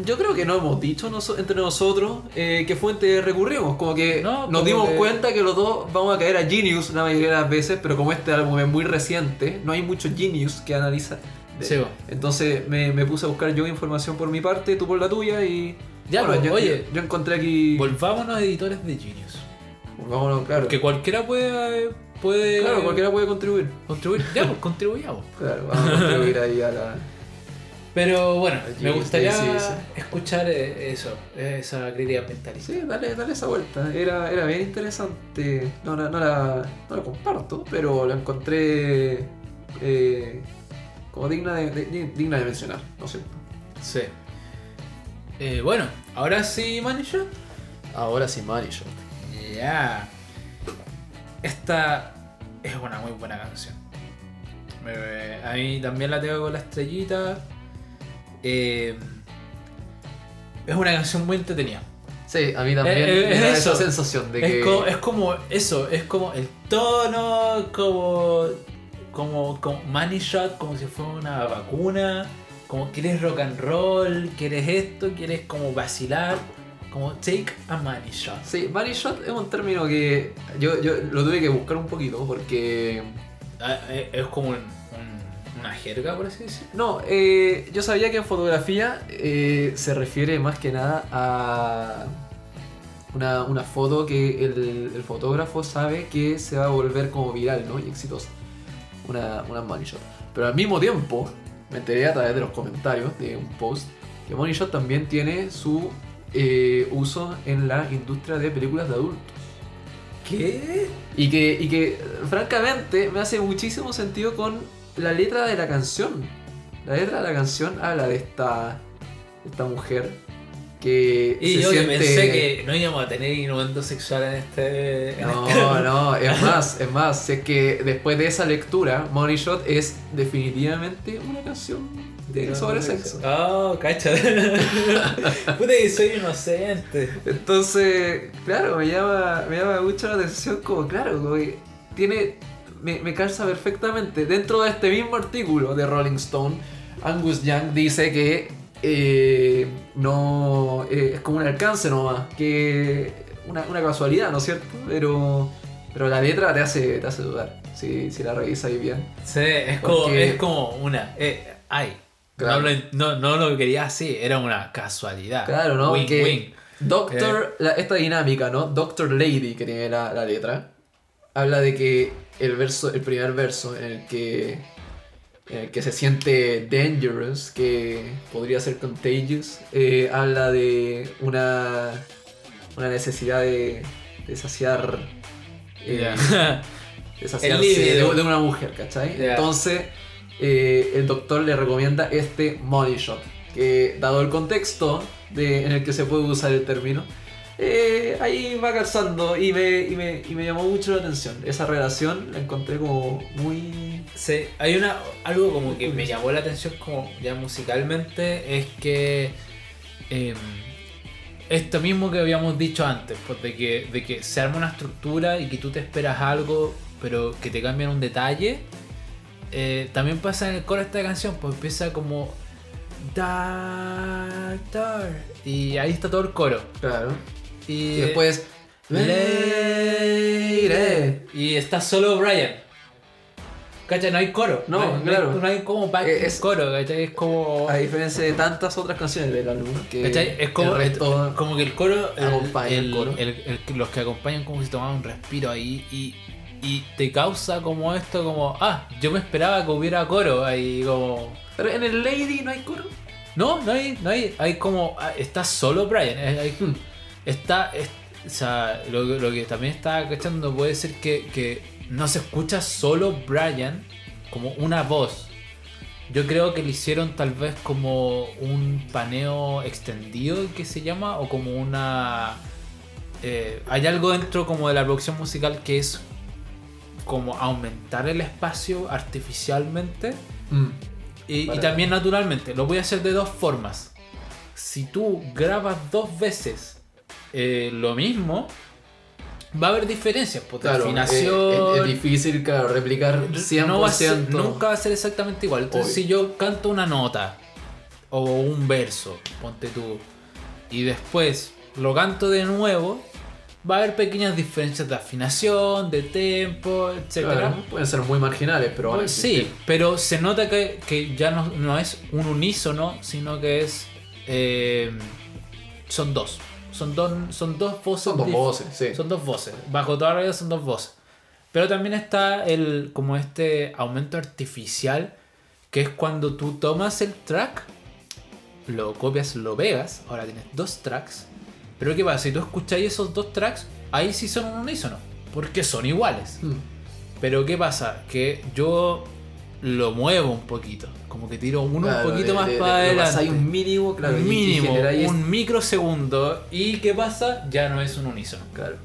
yo creo que no hemos dicho entre nosotros eh, qué fuente recurrimos. Como que No, nos como dimos que- cuenta que los dos vamos a caer a Genius la mayoría de las veces, pero como este álbum es muy reciente, no hay mucho Genius que analizar. Sí. Entonces me, me puse a buscar yo información por mi parte, tú por la tuya y. Ya, bueno, yo, oye. yo, yo encontré aquí. Volvámonos a editores de Genius. Vámonos, claro. Que cualquiera puede, puede Claro, cualquiera puede contribuir. contribuir. Ya, pues contribuyamos. Claro, vamos a contribuir ahí a la. Pero bueno, me gustaría sí, sí, sí. escuchar eh, eso, esa crítica ambientalista. Sí, dale, dale esa vuelta. Era, era bien interesante. No, la- no, la, no la comparto, pero la encontré eh, como digna de, de- digna de mencionar, ¿no es cierto? Sí. Eh, bueno, ahora sí, Manisha. Ahora sí, Money Shot. Ya. Esta es una muy buena canción. Me- a mí también la tengo con la estrellita. Eh, es una canción muy entretenida. Sí, a mí también Eh, eh, da es esa sensación de que. Es, como, es como eso, es como el tono, como, como, como money shot, como si fuera una vacuna, como quieres rock and roll, quieres esto, quieres como vacilar, como take a money shot. Sí, Money Shot es un término que yo, yo lo tuve que buscar un poquito porque. Ah, Es como un, un jerga, por así decirlo. No, eh, yo sabía que en fotografía eh, se refiere más que nada a una, una foto que el, el fotógrafo sabe que se va a volver como viral, ¿no? Y exitosa. Una, una money shot. Pero al mismo tiempo, me enteré a través de los comentarios de un post que money shot también tiene su eh, uso en la industria de películas de adultos. ¿Qué? Y que, y que, francamente, me hace muchísimo sentido con la letra de la canción. La letra de la canción habla de esta, esta mujer que Y se yo que siente... pensé que no íbamos a tener innuendo sexual en este. en este- No, no, es más, es más, es que después de esa lectura, Money Shot es definitivamente una canción de, sobre sexo. Oh, cacha. Puta que soy inocente. Entonces, claro, me llama, me llama mucho la atención como, claro, como que tiene, me, me calza perfectamente. Dentro de este mismo artículo de Rolling Stone, Angus Young dice que eh, no eh, es como un alcance nomás, que una, una casualidad, ¿no es cierto? Pero, pero la letra te hace, te hace dudar, si, si la revisas bien. Sí, es como, Porque- es como una. Eh, ay. Claro. No, lo, no, no lo quería así, era una casualidad. Claro, ¿no? Wink, Que wink. Doctor, la- esta dinámica, ¿no? Doctor Lady que tiene la, la letra, habla de que el verso, el primer verso en el que, en el que se siente dangerous, que podría ser contagious, eh, habla de una, una necesidad de, de saciar, eh, de saciarse de, de una mujer, ¿cachai? Entonces, eh, el doctor le recomienda este money shot, que dado el contexto de- en el que se puede usar el término, eh, ahí va calzando y me, y, me, y me llamó mucho la atención. Esa relación la encontré como muy... Sí, hay una algo como que me llamó la atención como ya musicalmente es que em, esto mismo que habíamos dicho antes, pues de que, de que se arma una estructura y que tú te esperas algo, pero que te cambian un detalle. eh, también pasa en el coro de esta canción, pues empieza como Doctor y ahí está todo el coro. Claro. Y, Y después... Lady. y está solo Brian. ¿Cachai? No hay coro. No, hay, claro. No hay como back es- coro, ¿cachai? Es como. A diferencia de tantas otras canciones del álbum, que ¿Cachai? Es como, el resto- como que el coro. acompaña el el- coro. el- el- los que acompañan como si tomaran un respiro ahí y. Y te causa como esto, como, ah, yo me esperaba que hubiera coro ahí, como. Pero en el Lady no hay coro. No, no hay, no hay, hay como, ah, está solo Brian, es- hay- Hmm. Está, es- o sea, lo, lo que también está cachando puede ser que, que no se escucha solo Brian como una voz. Yo creo que le hicieron tal vez como un paneo extendido que se llama o como una... eh, hay algo dentro como de la producción musical que es como aumentar el espacio artificialmente Mm. y, también naturalmente, lo voy a hacer de dos formas. Si tú grabas dos veces eh, lo mismo, va a haber diferencias. Pues, Claro, afinación. eh, es, es difícil claro, replicar 100%. no va a ser- nunca va a ser exactamente igual. Entonces, Obvio. si yo canto una nota o un verso, ponte tú, y después lo canto de nuevo, va a haber pequeñas diferencias de afinación, de tempo. Claro, pueden ser muy marginales, pero Pues sí, pero se nota que, que ya no, no es un unísono, sino que es. eh, son dos. Son dos, son dos voces. Son dos voces, sí. Son dos voces. Bajo toda regla son dos voces. Pero también está el como este aumento artificial, que es cuando tú tomas el track, lo copias, lo pegas, ahora tienes dos tracks. Pero ¿qué pasa? Si tú escucháis esos dos tracks, ahí sí son un unísono, porque son iguales. Mm. Pero ¿qué pasa? Que yo lo muevo un poquito. Como que tiro uno Claro, un poquito de- más de- para de- adelante. Hay un mínimo, claro. un y- y mínimo, un microsegundo. ¿Y qué pasa? Ya no es un unísono. Claro.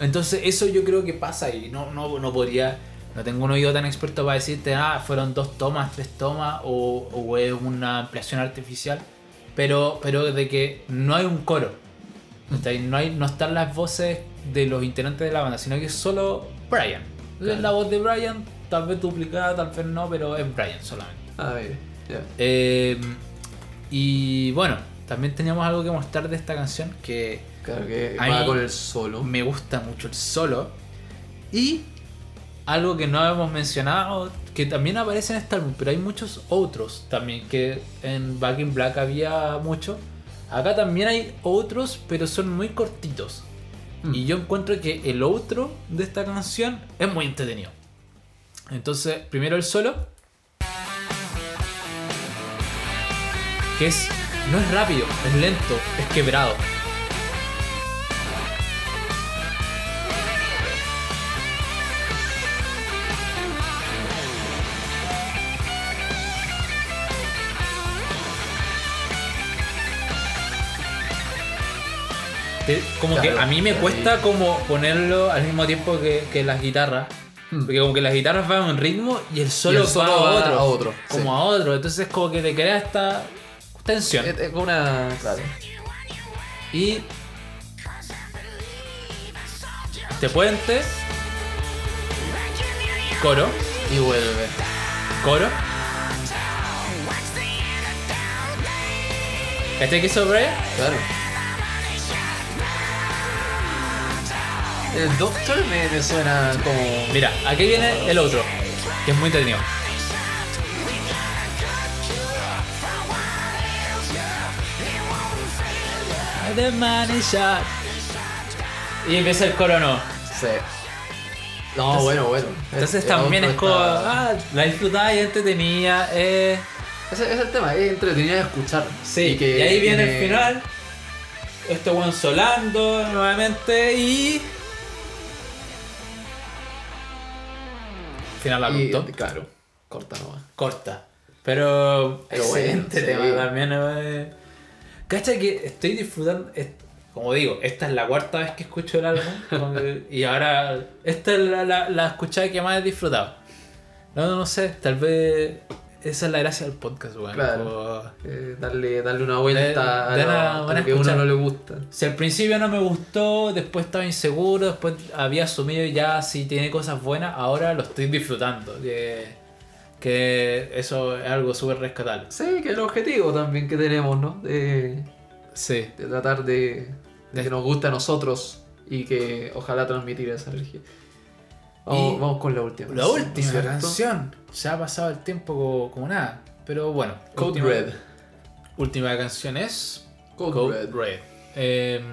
Entonces eso yo creo que pasa y no, no, no podría... No tengo un oído tan experto para decirte, ah, fueron dos tomas, tres tomas o, o es una ampliación artificial. Pero, pero de que no hay un coro. ¿cachai? No, hay, no están las voces de los integrantes de la banda, sino que es solo Brian. Claro. Es la voz de Brian, tal vez duplicada, tal vez no, pero es Brian solamente. Ah, mire. Ya. Eh, y bueno, también teníamos algo que mostrar de esta canción que Claro que va con el solo. me gusta mucho el solo. Y algo que no hemos mencionado, que también aparece en este álbum, pero hay muchos otros también, que en Back in Black había muchos. Acá también hay otros, pero son muy cortitos. Mm. Y yo encuentro que el outro de esta canción es muy entretenido. Entonces, primero el solo. Que es. No es rápido, es lento, es quebrado. Como que a mí me cuesta como ponerlo al mismo tiempo que, que las guitarras. Mm. Porque como que las guitarras van en ritmo y el solo, Y el solo va, va a otro. a otro, Como sí. a otro. Entonces como que te crea esta tensión. Es, es una. Claro. Y este puente. Coro. Y vuelve. Coro. ¿Este que sobre? Claro. El Doctor me, me suena como. Mira, aquí viene el otro. Que es muy entretenido. The money shot. Y empieza el coro no. Sí. No, Entonces- bueno, bueno. Entonces El- también el es como, está- ah, la disfrutaba y entretenía. Eh. Ese, ese es el tema, es entretenido de escuchar. Sí, y, que ahí viene el final. Este weón solando nuevamente y. Final Y, abrupto. claro, corta nomás. Corta. Pero. Pero excelente bueno, tema sí. también. eh. Cacha que estoy disfrutando. Como digo, esta es la cuarta vez que escucho el álbum. y ahora. Esta es la, la, la escuchada que más he disfrutado. No, no sé, tal vez. Esa es la gracia del podcast, weón. Claro. Eh, darle, darle una vuelta De- a, lo, a lo que a uno no le gusta. Si al principio no me gustó, después estaba inseguro, después había asumido ya si tiene cosas buenas, ahora lo estoy disfrutando. Que eso es algo súper rescatable. Sí, que es el objetivo también que tenemos, ¿no? De, Sí. de tratar de, de que nos guste a nosotros y que ojalá transmitir esa energía. Vamos, Y vamos con la última. La última canción. Se ha pasado el tiempo como, como nada. Pero bueno. Code última, Red. Última canción es Code, Code Red. Red. Eh,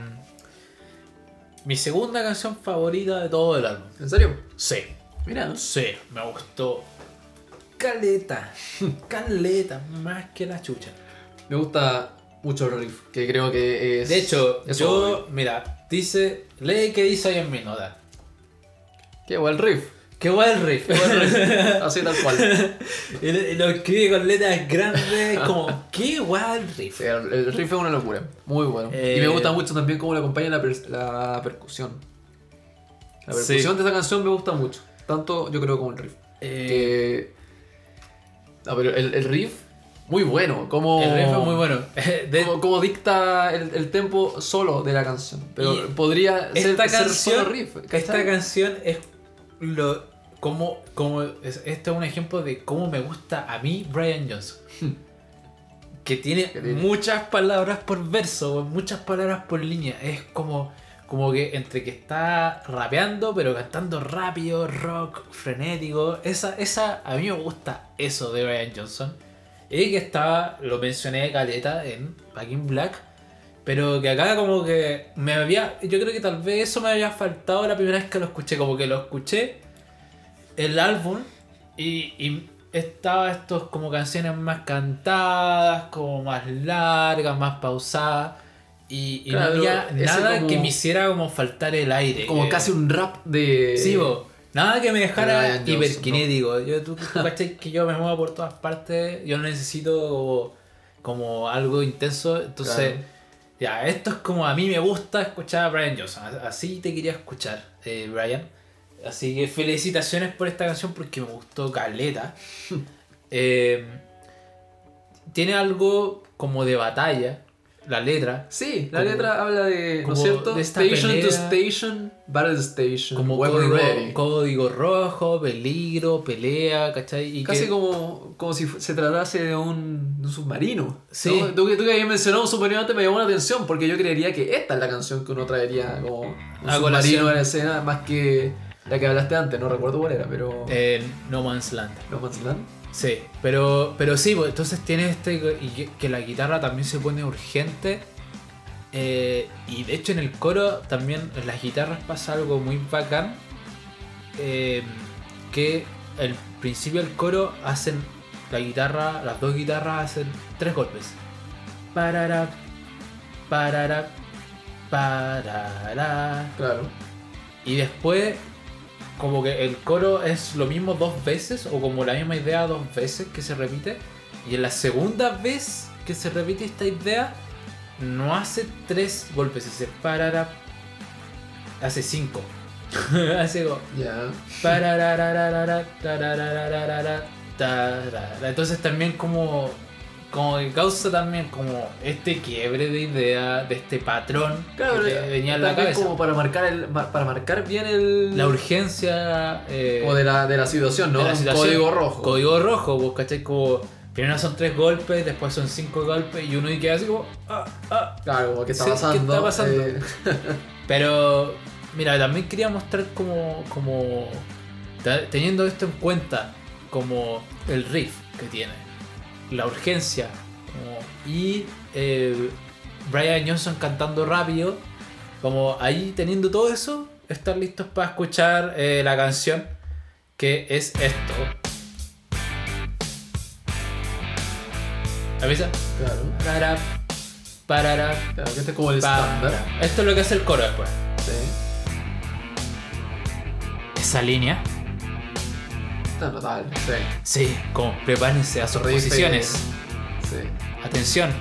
mi segunda canción favorita de todo el álbum. ¿En serio? Sí. Mira, Sí, me gustó. Caleta. Caleta. Más que la chucha. me gusta mucho el riff, que creo que es... De hecho, es yo, obvio. mira, dice, lee qué dice ahí en mi nota. Qué buen riff. Qué guay el riff. qué guay el riff. Así tal cual. y, lo- y lo escribe con letras grandes, como, qué guay el riff. Sí, el, el riff es una locura. Muy bueno. Eh, Y me gusta mucho también cómo le acompaña la, per- la percusión. La Sí. percusión de esta canción me gusta mucho. Tanto yo creo como el riff. Eh, Que... No, pero el, el riff, muy bueno. Como, El riff es muy bueno. De- Como, como dicta el, el tempo solo de la canción. Pero podría ser, canción, solo riff. esta canción es lo como como es, este es un ejemplo de cómo me gusta a mí Brian Johnson. que tiene Que tiene- muchas palabras por verso, muchas palabras por línea. Es como como que entre que está rapeando pero cantando rápido, rock, frenético. Esa esa a mí me gusta eso de Brian Johnson. Y que estaba, lo mencioné caleta en Back in Black. Pero que acá como que me había... Yo creo que tal vez eso me había faltado la primera vez que lo escuché. Como que lo escuché el álbum y, y estaba estos como canciones más cantadas, como más largas, más pausadas. Y, y Claro, no había nada como- que me hiciera como faltar el aire. Como Eh, casi un rap de... Sí, bo. Nada que me dejara Johnson, hiperkinético. Yo, tú, tú que yo me muevo por todas partes. Yo necesito como, como algo intenso. Entonces, Claro. ya, esto es como a mí me gusta escuchar a Brian Johnson. Así te quería escuchar, eh, Brian. Así que felicitaciones por esta canción porque me gustó Caleta. Eh, tiene algo como de batalla, la letra. Sí, la Como- letra habla de, ¿no es cierto? de station to pelea. station, battle station, Como código, ready. código rojo, peligro, pelea, ¿cachai? Y Casi que- como, como si se tratase de un, de un submarino. Sí. ¿no? Tú, que- tú que habías mencionado un submarino antes me llamó la atención porque yo creería que esta es la canción que uno traería como un A submarino a la escena más que La que hablaste antes, no recuerdo cuál era, pero. En No Man's Land. No Man's Land. Sí, pero, pero sí, pues, entonces tiene este y que, que la guitarra también se pone urgente. eh, y de hecho en el coro también en las guitarras pasa algo muy bacán. eh, que al principio del coro hacen la guitarra, las dos guitarras hacen tres golpes. Parará, parará, parará. Claro. Y después, como que el coro es lo mismo dos veces, o como la misma idea dos veces que se repite. Y en la segunda vez que se repite esta idea, no hace tres golpes, hace parara, hace cinco. hace tararararara, tarara. Entonces también como como que causa también como este quiebre de idea de este patrón Claro, que te venía en la cabeza como para marcar el, para marcar bien el la urgencia eh, como de la, de la situación, ¿no? de la Un situación. código rojo. Código rojo, vos cachai como primero son tres golpes, después son cinco golpes y uno y queda así como ah, ah. Claro, como que está Sí, ¿qué pasando. está pasando? eh, Pero mira, también quería mostrar como como teniendo esto en cuenta como el riff que tiene, la urgencia como- y eh, Brian Johnson cantando rápido, como ahí teniendo todo eso, estar listos para escuchar eh, la canción que es esto. ¿Avisa? claro. Parará, parará, Claro, que este es como el estándar. Esto es lo que hace el coro después. Sí. Esa línea. Está notable. Sí. Sí, como prepárense a sus Riff, posiciones. Sí. Atención.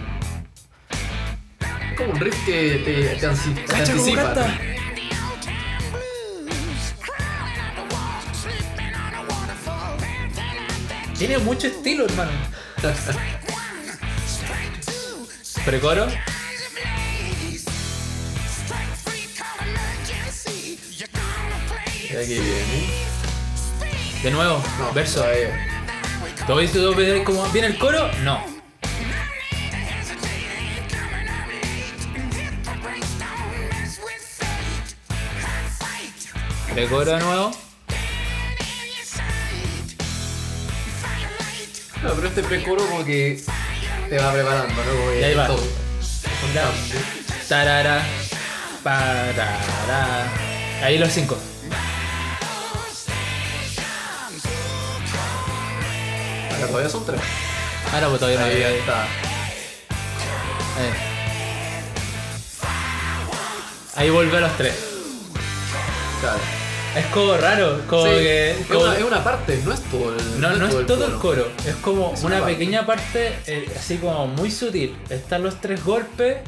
Es como un riff que te, te, ansi- te anticipa. Tiene mucho estilo, hermano. Precoro. Y aquí viene. De nuevo, No, verso. ¿Todo esto todo ves como viene el coro? No. Precoro de nuevo. No, pero este precoro como que te va preparando, ¿no? Como que Y ahí va. todo. Tarara. Parara. Ahí los cinco. Todavía son tres. Ahora pues todavía no Ahí había. está. Ahí. Ahí volvió a los tres. Claro. Es como raro, como Sí, que. es, como- una, es una parte, no es todo el no, no es todo el coro. coro, es como Es una una parte. pequeña parte, eh, así como muy sutil. Están los tres golpes,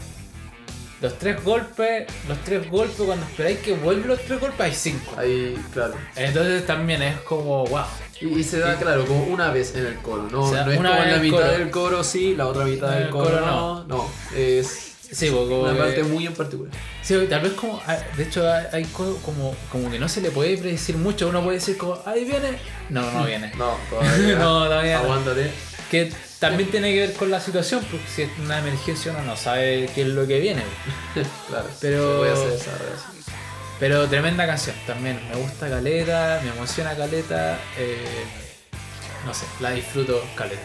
los tres golpes, los tres golpes, cuando esperáis que vuelvan los tres golpes hay cinco. Ahí, claro. Entonces también es como, wow. Y, y se da, claro, como una vez en el coro. No, no es como en la mitad coro. del coro sí, la otra mitad del el coro, coro no. No, es Sí, como una parte muy en particular. Sí, tal vez como, ah, de hecho hay- hay co- como, como que no se le puede predecir mucho, uno puede decir como, ahí viene, no, no viene. No, todavía. No, todavía. Aguántate. Que también tiene que ver con la situación, porque si es una emergencia uno no sabe qué es lo que viene. Claro, Pero- se puede hacer esa. Pero tremenda canción también, me gusta Caleta, me emociona Caleta, eh, no sé, la disfruto Caleta.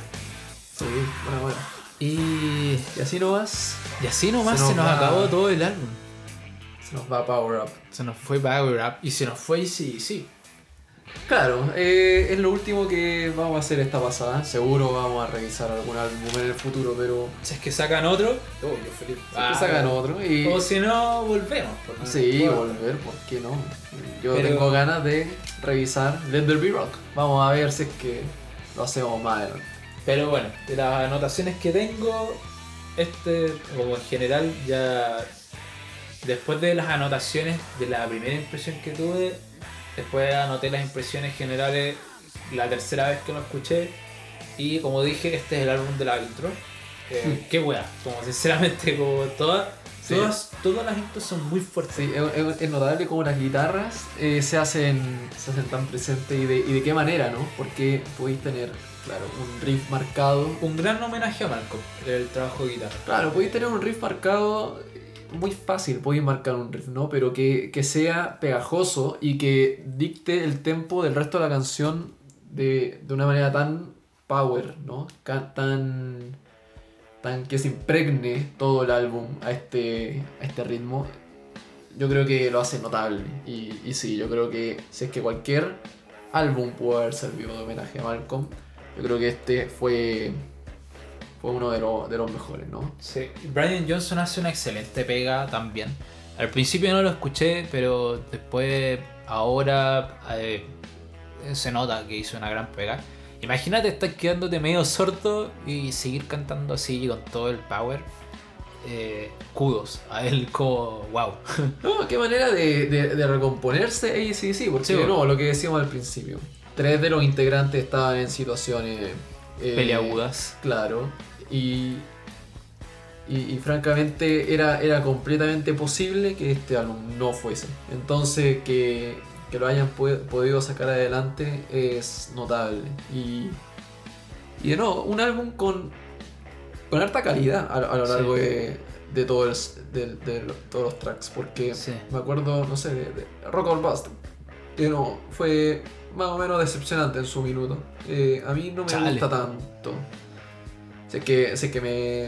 Sí, bueno, bueno. Y, Y así nomás y así nomás Se se nos nos, va- acabó todo el álbum. se nos va Power Up. Se nos fue Power Up y se nos fue Easy sí. Claro, eh, es lo último que vamos a hacer esta pasada. Seguro vamos a revisar algún álbum en el futuro, pero Si es que sacan otro, oh, yo feliz. siempre sacan otro. Y O si no, volvemos. no sí, volver, ¿por qué no? Yo Pero- tengo ganas de revisar Let There Be Rock. Vamos a ver si es que lo hacemos más adelante. Pero bueno, de las anotaciones que tengo, este, como en general, ya después de las anotaciones de la primera impresión que tuve, después anoté las impresiones generales la tercera vez que lo escuché. Y como dije, este es el álbum de la intro. Eh, qué wea, como sinceramente, como todas, Sí. todas, todas las intros son muy fuertes. Sí, es, notable cómo las guitarras eh, se, hacen, se hacen tan presentes y de, y de qué manera, ¿no? Porque podéis tener, claro, un riff marcado. Un gran homenaje a Malcolm, el trabajo de guitarra. Claro, podéis tener un riff marcado muy fácil, podéis marcar un riff, ¿no? Pero que, que sea pegajoso y que dicte el tempo del resto de la canción de, de una manera tan power, ¿no? Tan, tan que se impregne todo el álbum a este, a este ritmo. Yo creo que lo hace notable. Y, y sí, yo creo que si es que cualquier álbum pudo haber servido de homenaje a Malcolm, yo creo que este fue, fue uno de, los de los mejores, ¿no? Sí, Brian Johnson hace una excelente pega también. Al principio no lo escuché, pero después, ahora eh, se nota que hizo una gran pega. Imagínate estar quedándote medio sordo y seguir cantando así con todo el power. Eh, kudos a él como wow. No, qué manera de, de, de recomponerse ACDC, porque Sí, bueno. nuevo, lo que decíamos al principio. Tres de los integrantes estaban en situaciones... eh, Peleagudas. Claro. Y, y, y francamente era, era completamente posible que este álbum no fuese. Entonces que, que lo hayan podido sacar adelante es notable. Y, y de nuevo, un álbum con, con harta calidad a, a lo Sí. largo de, de, todo el- de- todos los tracks. Porque Sí. me acuerdo, no sé, de, de Rock or Bust. Que no, fue más o menos decepcionante en su minuto. Eh, a mí no me Chale. gusta tanto. Sé que, sé que me.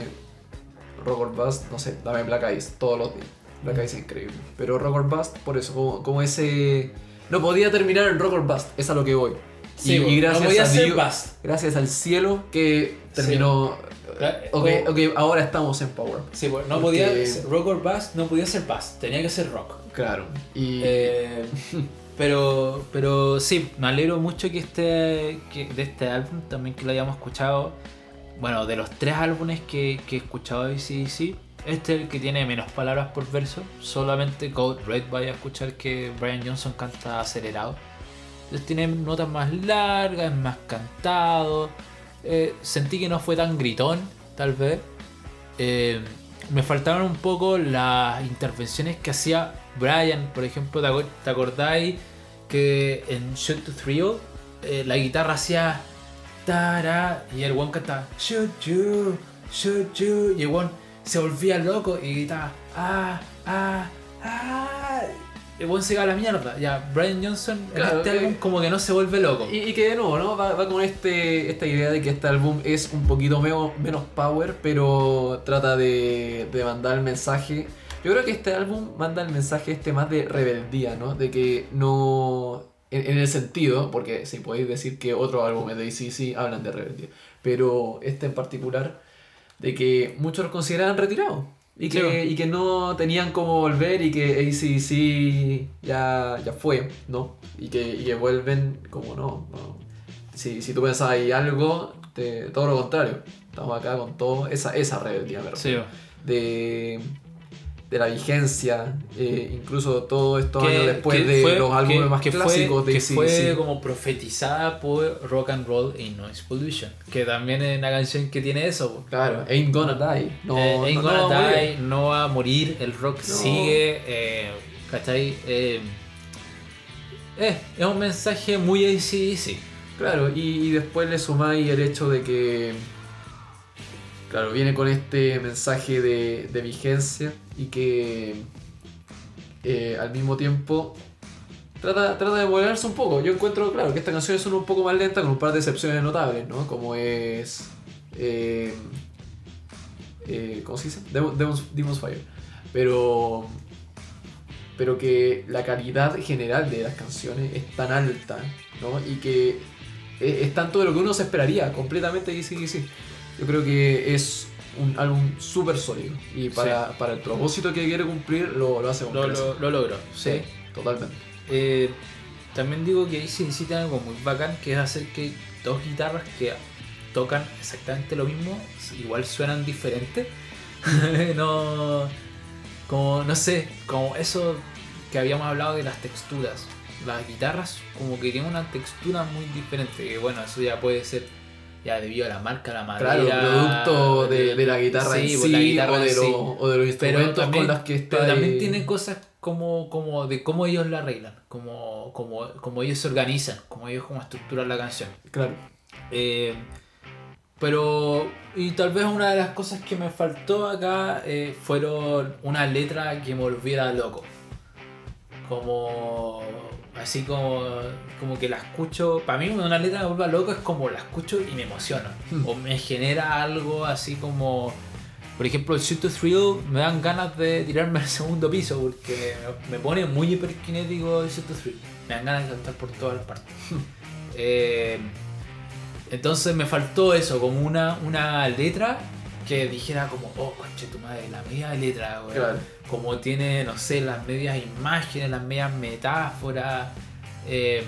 Rock or Bust, no sé, dame Black Eyes todos los días. Black Eyes es increíble. Pero Rock or Bust, por eso, como, como ese. No podía terminar en Rock or Bust, es a lo que voy. Sí, y, bueno, y no gracias, podía a ser Dios- Bust. gracias al cielo que terminó. Ok, como- ok, ahora estamos en Power. Sí, pues, no Porque- podía ser rock or bass, no podía ser bass, tenía que ser rock. Claro. Y. Eh, pero, pero sí, me alegro mucho que este, que de este álbum también que lo hayamos escuchado. Bueno, de los tres álbumes que, que he escuchado de ACDC, este es el que tiene menos palabras por verso. Solamente Code Red vaya a escuchar que Brian Johnson canta acelerado. Entonces tiene notas más largas, más cantado. Eh, sentí que no fue tan gritón, tal vez. Eh, me faltaron un poco las intervenciones que hacía Brian, por ejemplo, ¿te acor- te acordáis que en Shoot to Thrill eh, la guitarra hacía y el one cantaba shoot you, shoot you y el one se volvía loco y gritaba ah, ah, ah. El one se iba a la mierda. Ya, Brian Johnson Claro, este álbum como que no se vuelve loco. Y, y que de nuevo, ¿no? Va, va con este, esta idea de que este álbum es un poquito meo- menos power, pero trata de, de mandar el mensaje. Yo creo que este álbum manda el mensaje este más de rebeldía, ¿no? De que no... En, en el sentido, porque si podéis decir que otros álbumes de ACC hablan de rebeldía, pero este en particular, de que muchos los consideraban retirados. Y que, Sí, y que no tenían cómo volver y que ACC ya, ya fue, ¿no? Y que, y que vuelven como no. no. Si, si tú pensabas ahí algo, te- todo lo contrario. Estamos acá con todo esa, esa rebeldía, me Sí. De, de la vigencia, eh, incluso todos estos años después de fue- los álbumes que- más que fue- clásicos de que fue como profetizada por Rock and Roll y Noise Pollution que también es una canción que tiene eso. Claro, Ain't Gonna Die. No, Eh, Ain't no- Gonna no morir. Die, no va a morir, el rock No. sigue, eh, ¿cachai? Eh, es un mensaje muy ACDC. Claro, y, y después le sumáis el hecho de que, claro, viene con este mensaje de, vigencia y que eh, al mismo tiempo trata, trata de moderarse un poco. Yo encuentro, claro, que esta canción es un poco más lenta con un par de excepciones notables, ¿no? Como es... eh, eh, ¿Cómo se dice? Demon- Demon's, Demon's Fire. Pero... Pero que la calidad general de las canciones es tan alta, ¿no? Y que es, es tanto de lo que uno se esperaría, completamente de AC/DC. Yo creo que es un álbum súper sólido. Y para, para el propósito que quiere cumplir, lo, lo hace con Lo, lo, lo logró, sí. Sí, totalmente. Eh, también digo que ACDC tiene algo muy bacán que es hacer que dos guitarras que tocan exactamente lo mismo, igual suenan diferentes. no. Como, no sé, como eso que habíamos hablado de las texturas. Las guitarras como que tienen una textura muy diferente. Que bueno, eso ya puede ser ya debido a la marca, la madera. Claro, producto de, de la guitarra Sí, en pues, sí, la guitarra o, en de sí. lo- o de los instrumentos también, con las que está. pero también ahí. tiene cosas como, como de cómo ellos la arreglan, como, como, como ellos se organizan, como ellos como estructuran la canción. Claro. Eh, pero. Y tal vez una de las cosas que me faltó acá eh, fueron una letra que me volviera loco. Como. Así como. Como que la escucho. Para mí, una letra me vuelva loco es como la escucho y me emociona. Hmm. O me genera algo así como. Por ejemplo, el Shoot to Thrill me dan ganas de tirarme al segundo piso porque me pone muy hiperkinético el Shoot to Thrill. Me dan ganas de saltar por todas partes. Eh, entonces me faltó eso, como una, una letra que dijera como, oh, conche tu madre, la media letra. Claro. Como tiene, no sé, las medias imágenes, las medias metáforas, eh,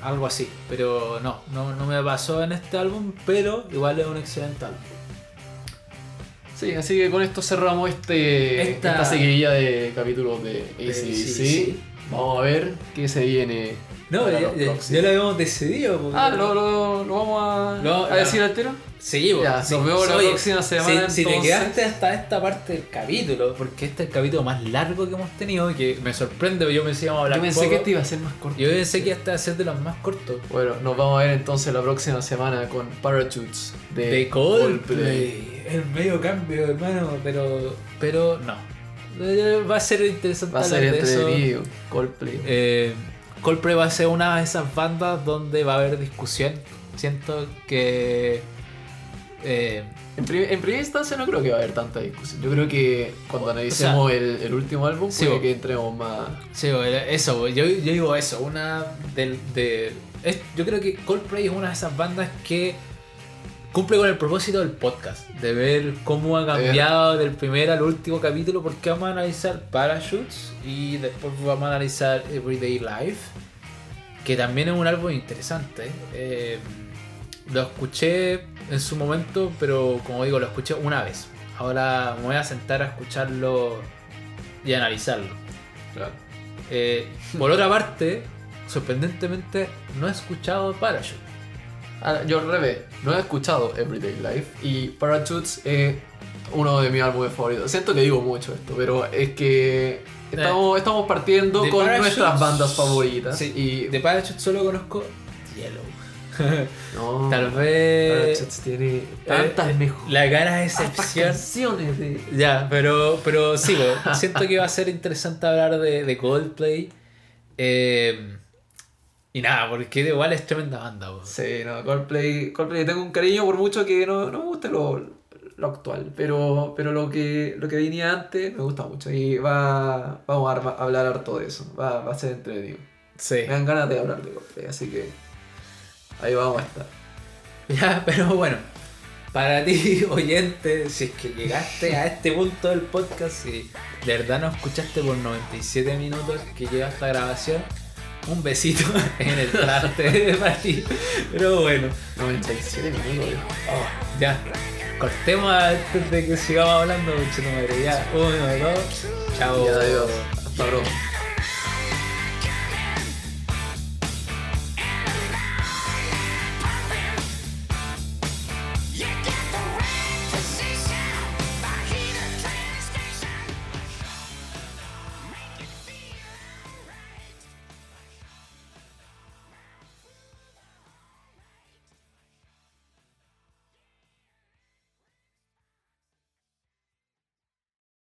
algo así. Pero no, no, no me pasó en este álbum, pero igual es un excelente álbum. Sí, así que con esto cerramos este, Esta- esta seguidilla de capítulos de. AC/DC. Vamos a ver qué se viene. No, ya, ya- lo habíamos decidido. porque- Ah, ¿lo, lo, lo vamos a, No, a decir al tiro? Seguimos. Ya, sí. nos vemos la Oye, próxima semana, Si, si te quedaste hasta esta parte del capítulo, porque este es el capítulo más largo que hemos tenido y que me sorprende, yo pensé que hablar Yo pensé poco. que este iba a ser más corto. Yo pensé que este iba a ser de los más cortos. Bueno, nos vamos a ver entonces la próxima semana con Parachutes de, De Coldplay. El medio cambio, hermano, pero. Pero no. Eh, Va a ser interesante Va a ser hablar de eso. entretenido. Coldplay. Eh, Coldplay va a ser una de esas bandas donde va a haber discusión. Siento que. eh, En, prim- en primera instancia no creo que va a haber tanta discusión. Yo creo que cuando analicemos el, el último álbum Sí, puede que entremos más... Sí, eso, yo, yo digo eso, una del, de... es- yo creo que Coldplay es una de esas bandas que cumple con el propósito del podcast, de ver cómo ha cambiado del primer al último capítulo, porque vamos a analizar Parachutes y después vamos a analizar Everyday Life, que también es un álbum interesante. eh, lo escuché en su momento, pero como digo, lo escuché una vez. Ahora me voy a sentar a escucharlo y analizarlo. Claro. Eh, por otra parte, sorprendentemente, no he escuchado Parachute. Ah, yo al revés, no he escuchado Everyday Life y Parachutes es uno de mis álbumes favoritos. Siento que digo mucho esto, pero es que estamos, estamos partiendo con Parachutes- nuestras bandas favoritas. Sí, y de Parachute solo conozco Yellow. no, Tal vez Parachutes tiene tantas eh, mejores la cara de excepción. canciones de... Ya, pero, pero sí, siento que va a ser interesante hablar de, de Coldplay. Eh, y nada, porque igual es tremenda banda. bo. Sí, no, Coldplay, Coldplay tengo un cariño por mucho que no, no me guste lo, lo actual, pero, pero lo que lo que venía antes me gusta mucho y va, vamos a hablar harto de eso, va, va a ser entretenido. Sí. Me dan ganas de hablar de Coldplay, así que ahí vamos a estar. Ya, pero bueno, para ti, oyente, si es que llegaste a este punto del podcast y de verdad no escuchaste por 97 minutos que lleva esta grabación, un besito en el traste para ti. Pero bueno, 97 minutos. oh, ya, cortemos antes de que sigamos hablando, mucho madre. Ya, uno, dos, chao. Adiós. Hasta pronto.